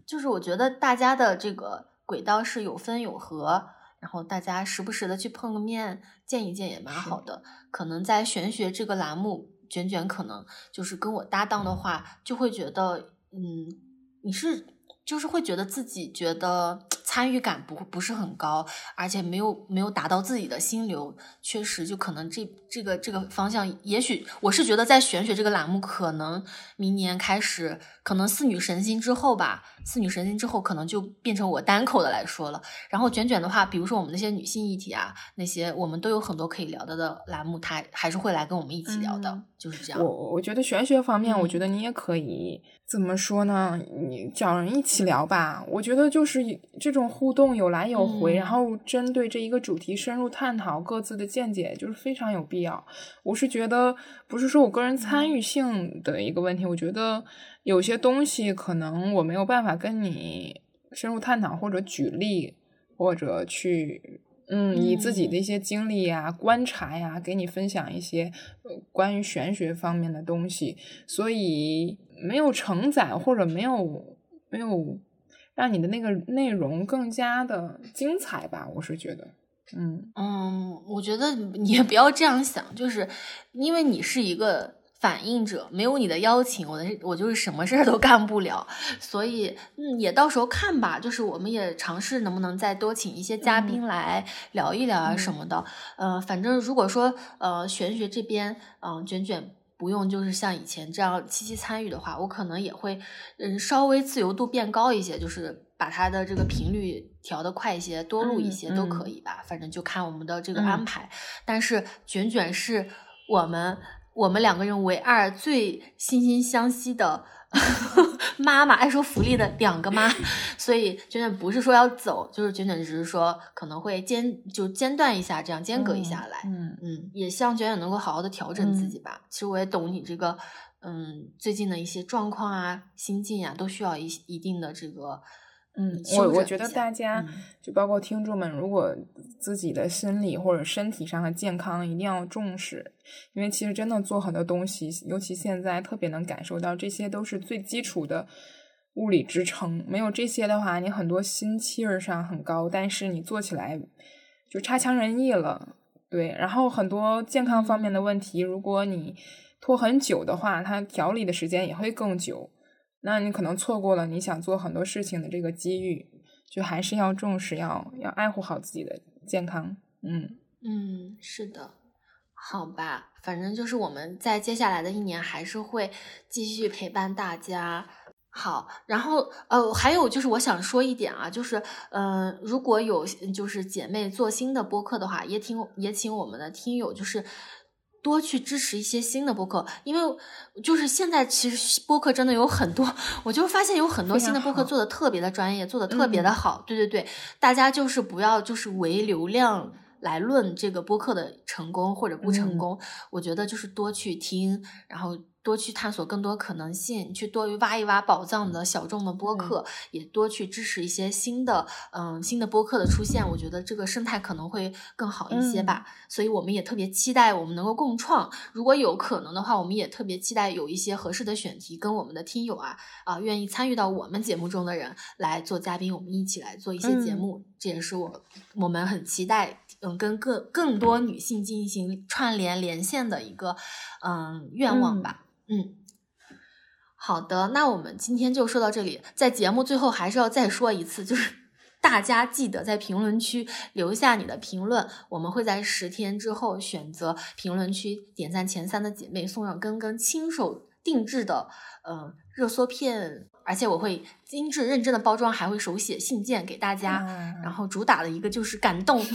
就是我觉得大家的这个轨道是有分有合，然后大家时不时的去碰个面，见一见也蛮好的。可能在玄学这个栏目，卷卷可能就是跟我搭档的话，就会觉得，嗯，你是。就是会觉得自己觉得参与感不不是很高，而且没有没有达到自己的心流，确实就可能这这个这个方向，也许我是觉得在玄学这个栏目，可能明年开始，可能四女神星之后吧，四女神星之后可能就变成我单口的来说了。然后卷卷的话，比如说我们那些女性议题啊，那些我们都有很多可以聊的的栏目，他还是会来跟我们一起聊的，就是这样。我我觉得玄学方面，我觉得你也可以。怎么说呢？你找人一起聊吧，我觉得就是这种互动有来有回，然后针对这一个主题深入探讨各自的见解，就是非常有必要。我是觉得不是说我个人参与性的一个问题，我觉得有些东西可能我没有办法跟你深入探讨，或者举例，或者去。嗯，以自己的一些经历呀、观察呀，给你分享一些呃关于玄学方面的东西，所以没有承载或者没有没有让你的那个内容更加的精彩吧，我是觉得，嗯嗯，我觉得你也不要这样想，就是因为你是一个。反应者没有你的邀请，我的我就是什么事儿都干不了，所以嗯，也到时候看吧。就是我们也尝试能不能再多请一些嘉宾来聊一聊啊什么的。呃，反正如果说呃玄学这边嗯卷卷不用就是像以前这样积极参与的话，我可能也会嗯稍微自由度变高一些，就是把它的这个频率调的快一些，多录一些都可以吧。反正就看我们的这个安排。但是卷卷是我们。我们两个人唯二最惺惺相惜的 妈妈，爱说福利的两个妈，所以卷卷不是说要走，就是卷卷只是说可能会间就间断一下，这样间隔一下来。嗯嗯，也希望卷卷能够好好的调整自己吧。其实我也懂你这个，嗯，最近的一些状况啊、心境啊，都需要一一定的这个。嗯，我我觉得大家就包括听众们，如果自己的心理或者身体上的健康一定要重视，因为其实真的做很多东西，尤其现在特别能感受到，这些都是最基础的物理支撑。没有这些的话，你很多心气儿上很高，但是你做起来就差强人意了。对，然后很多健康方面的问题，如果你拖很久的话，它调理的时间也会更久。那你可能错过了你想做很多事情的这个机遇，就还是要重视，要要爱护好自己的健康。嗯嗯，是的，好吧，反正就是我们在接下来的一年还是会继续陪伴大家。好，然后呃，还有就是我想说一点啊，就是嗯，如果有就是姐妹做新的播客的话，也听也请我们的听友就是。多去支持一些新的播客，因为就是现在其实播客真的有很多，我就发现有很多新的播客做的特别的专业，做的特别的好。对对对，大家就是不要就是唯流量来论这个播客的成功或者不成功，我觉得就是多去听，然后。多去探索更多可能性，去多挖一挖宝藏的小众的播客，也多去支持一些新的嗯新的播客的出现。我觉得这个生态可能会更好一些吧。所以我们也特别期待我们能够共创。如果有可能的话，我们也特别期待有一些合适的选题，跟我们的听友啊啊愿意参与到我们节目中的人来做嘉宾，我们一起来做一些节目。这也是我我们很期待嗯跟更更多女性进行串联连线的一个嗯愿望吧。嗯，好的，那我们今天就说到这里。在节目最后，还是要再说一次，就是 大家记得在评论区留下你的评论，我们会在十天之后选择评论区点赞前三的姐妹送上根根亲手定制的呃热缩片，而且我会精致认真的包装，还会手写信件给大家。然后主打的一个就是感动。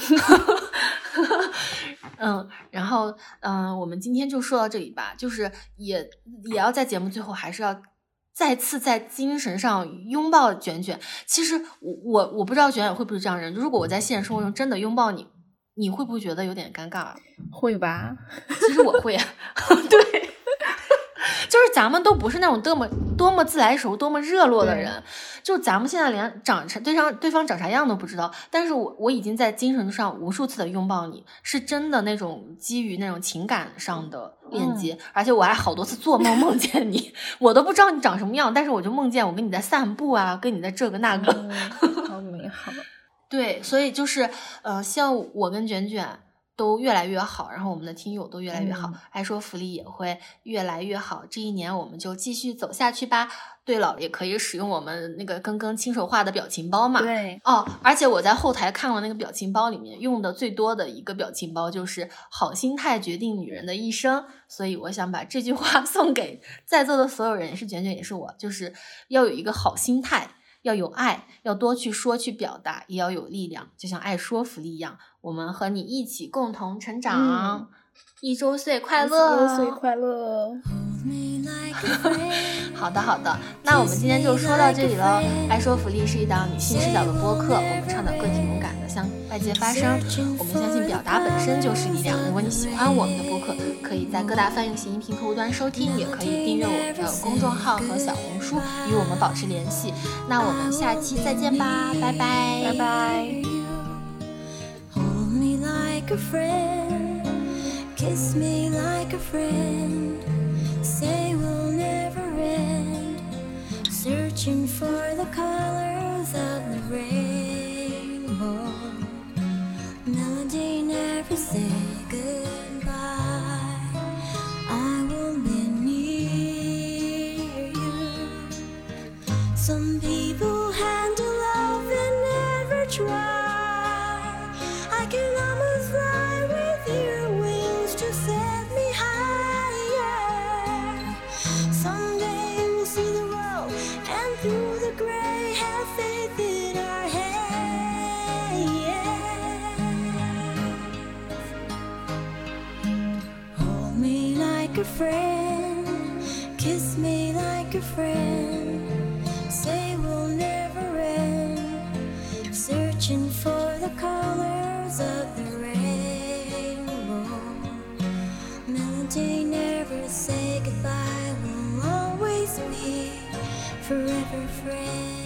嗯，然后嗯，我们今天就说到这里吧。就是也也要在节目最后，还是要再次在精神上拥抱卷卷。其实我我我不知道卷卷会不会这样人。如果我在现实生活中真的拥抱你，你会不会觉得有点尴尬？会吧？其实我会，对。就是咱们都不是那种多么多么自来熟、多么热络的人，就咱们现在连长成对方对方长啥样都不知道。但是我我已经在精神上无数次的拥抱你，是真的那种基于那种情感上的链接，而且我还好多次做梦梦见你，我都不知道你长什么样，但是我就梦见我跟你在散步啊，跟你在这个那个，好美好。对，所以就是呃，像我跟卷卷。都越来越好，然后我们的听友都越来越好，爱说福利也会越来越好。这一年我们就继续走下去吧。对了，也可以使用我们那个更更亲手画的表情包嘛。对哦，而且我在后台看了那个表情包里面用的最多的一个表情包就是“好心态决定女人的一生”，所以我想把这句话 送给在座的所有人，也是卷卷，也是我，就是要有一个好心态。要有爱，要多去说去表达，也要有力量，就像爱说福利一样。我们和你一起共同成长，一周岁快乐，一周岁快乐。好的，好的，那我们今天就说到这里了。爱说福利是一档女性视角的播客，我们倡导个体勇敢的向外界发声。我们相信表达本身就是力量。如果你喜欢我们的播客，可以在各大泛用型音频客户端收听，也可以订阅我们的公众号和小红书，与我们保持联系。那我们下期再见吧，拜拜，拜拜。Searching for the colors of the rainbow. Melody never say goodbye. I will be near you. Some people handle love and never try. friend. Kiss me like a friend. Say we'll never end. Searching for the colors of the rainbow. Melody never say goodbye. We'll always be forever friends.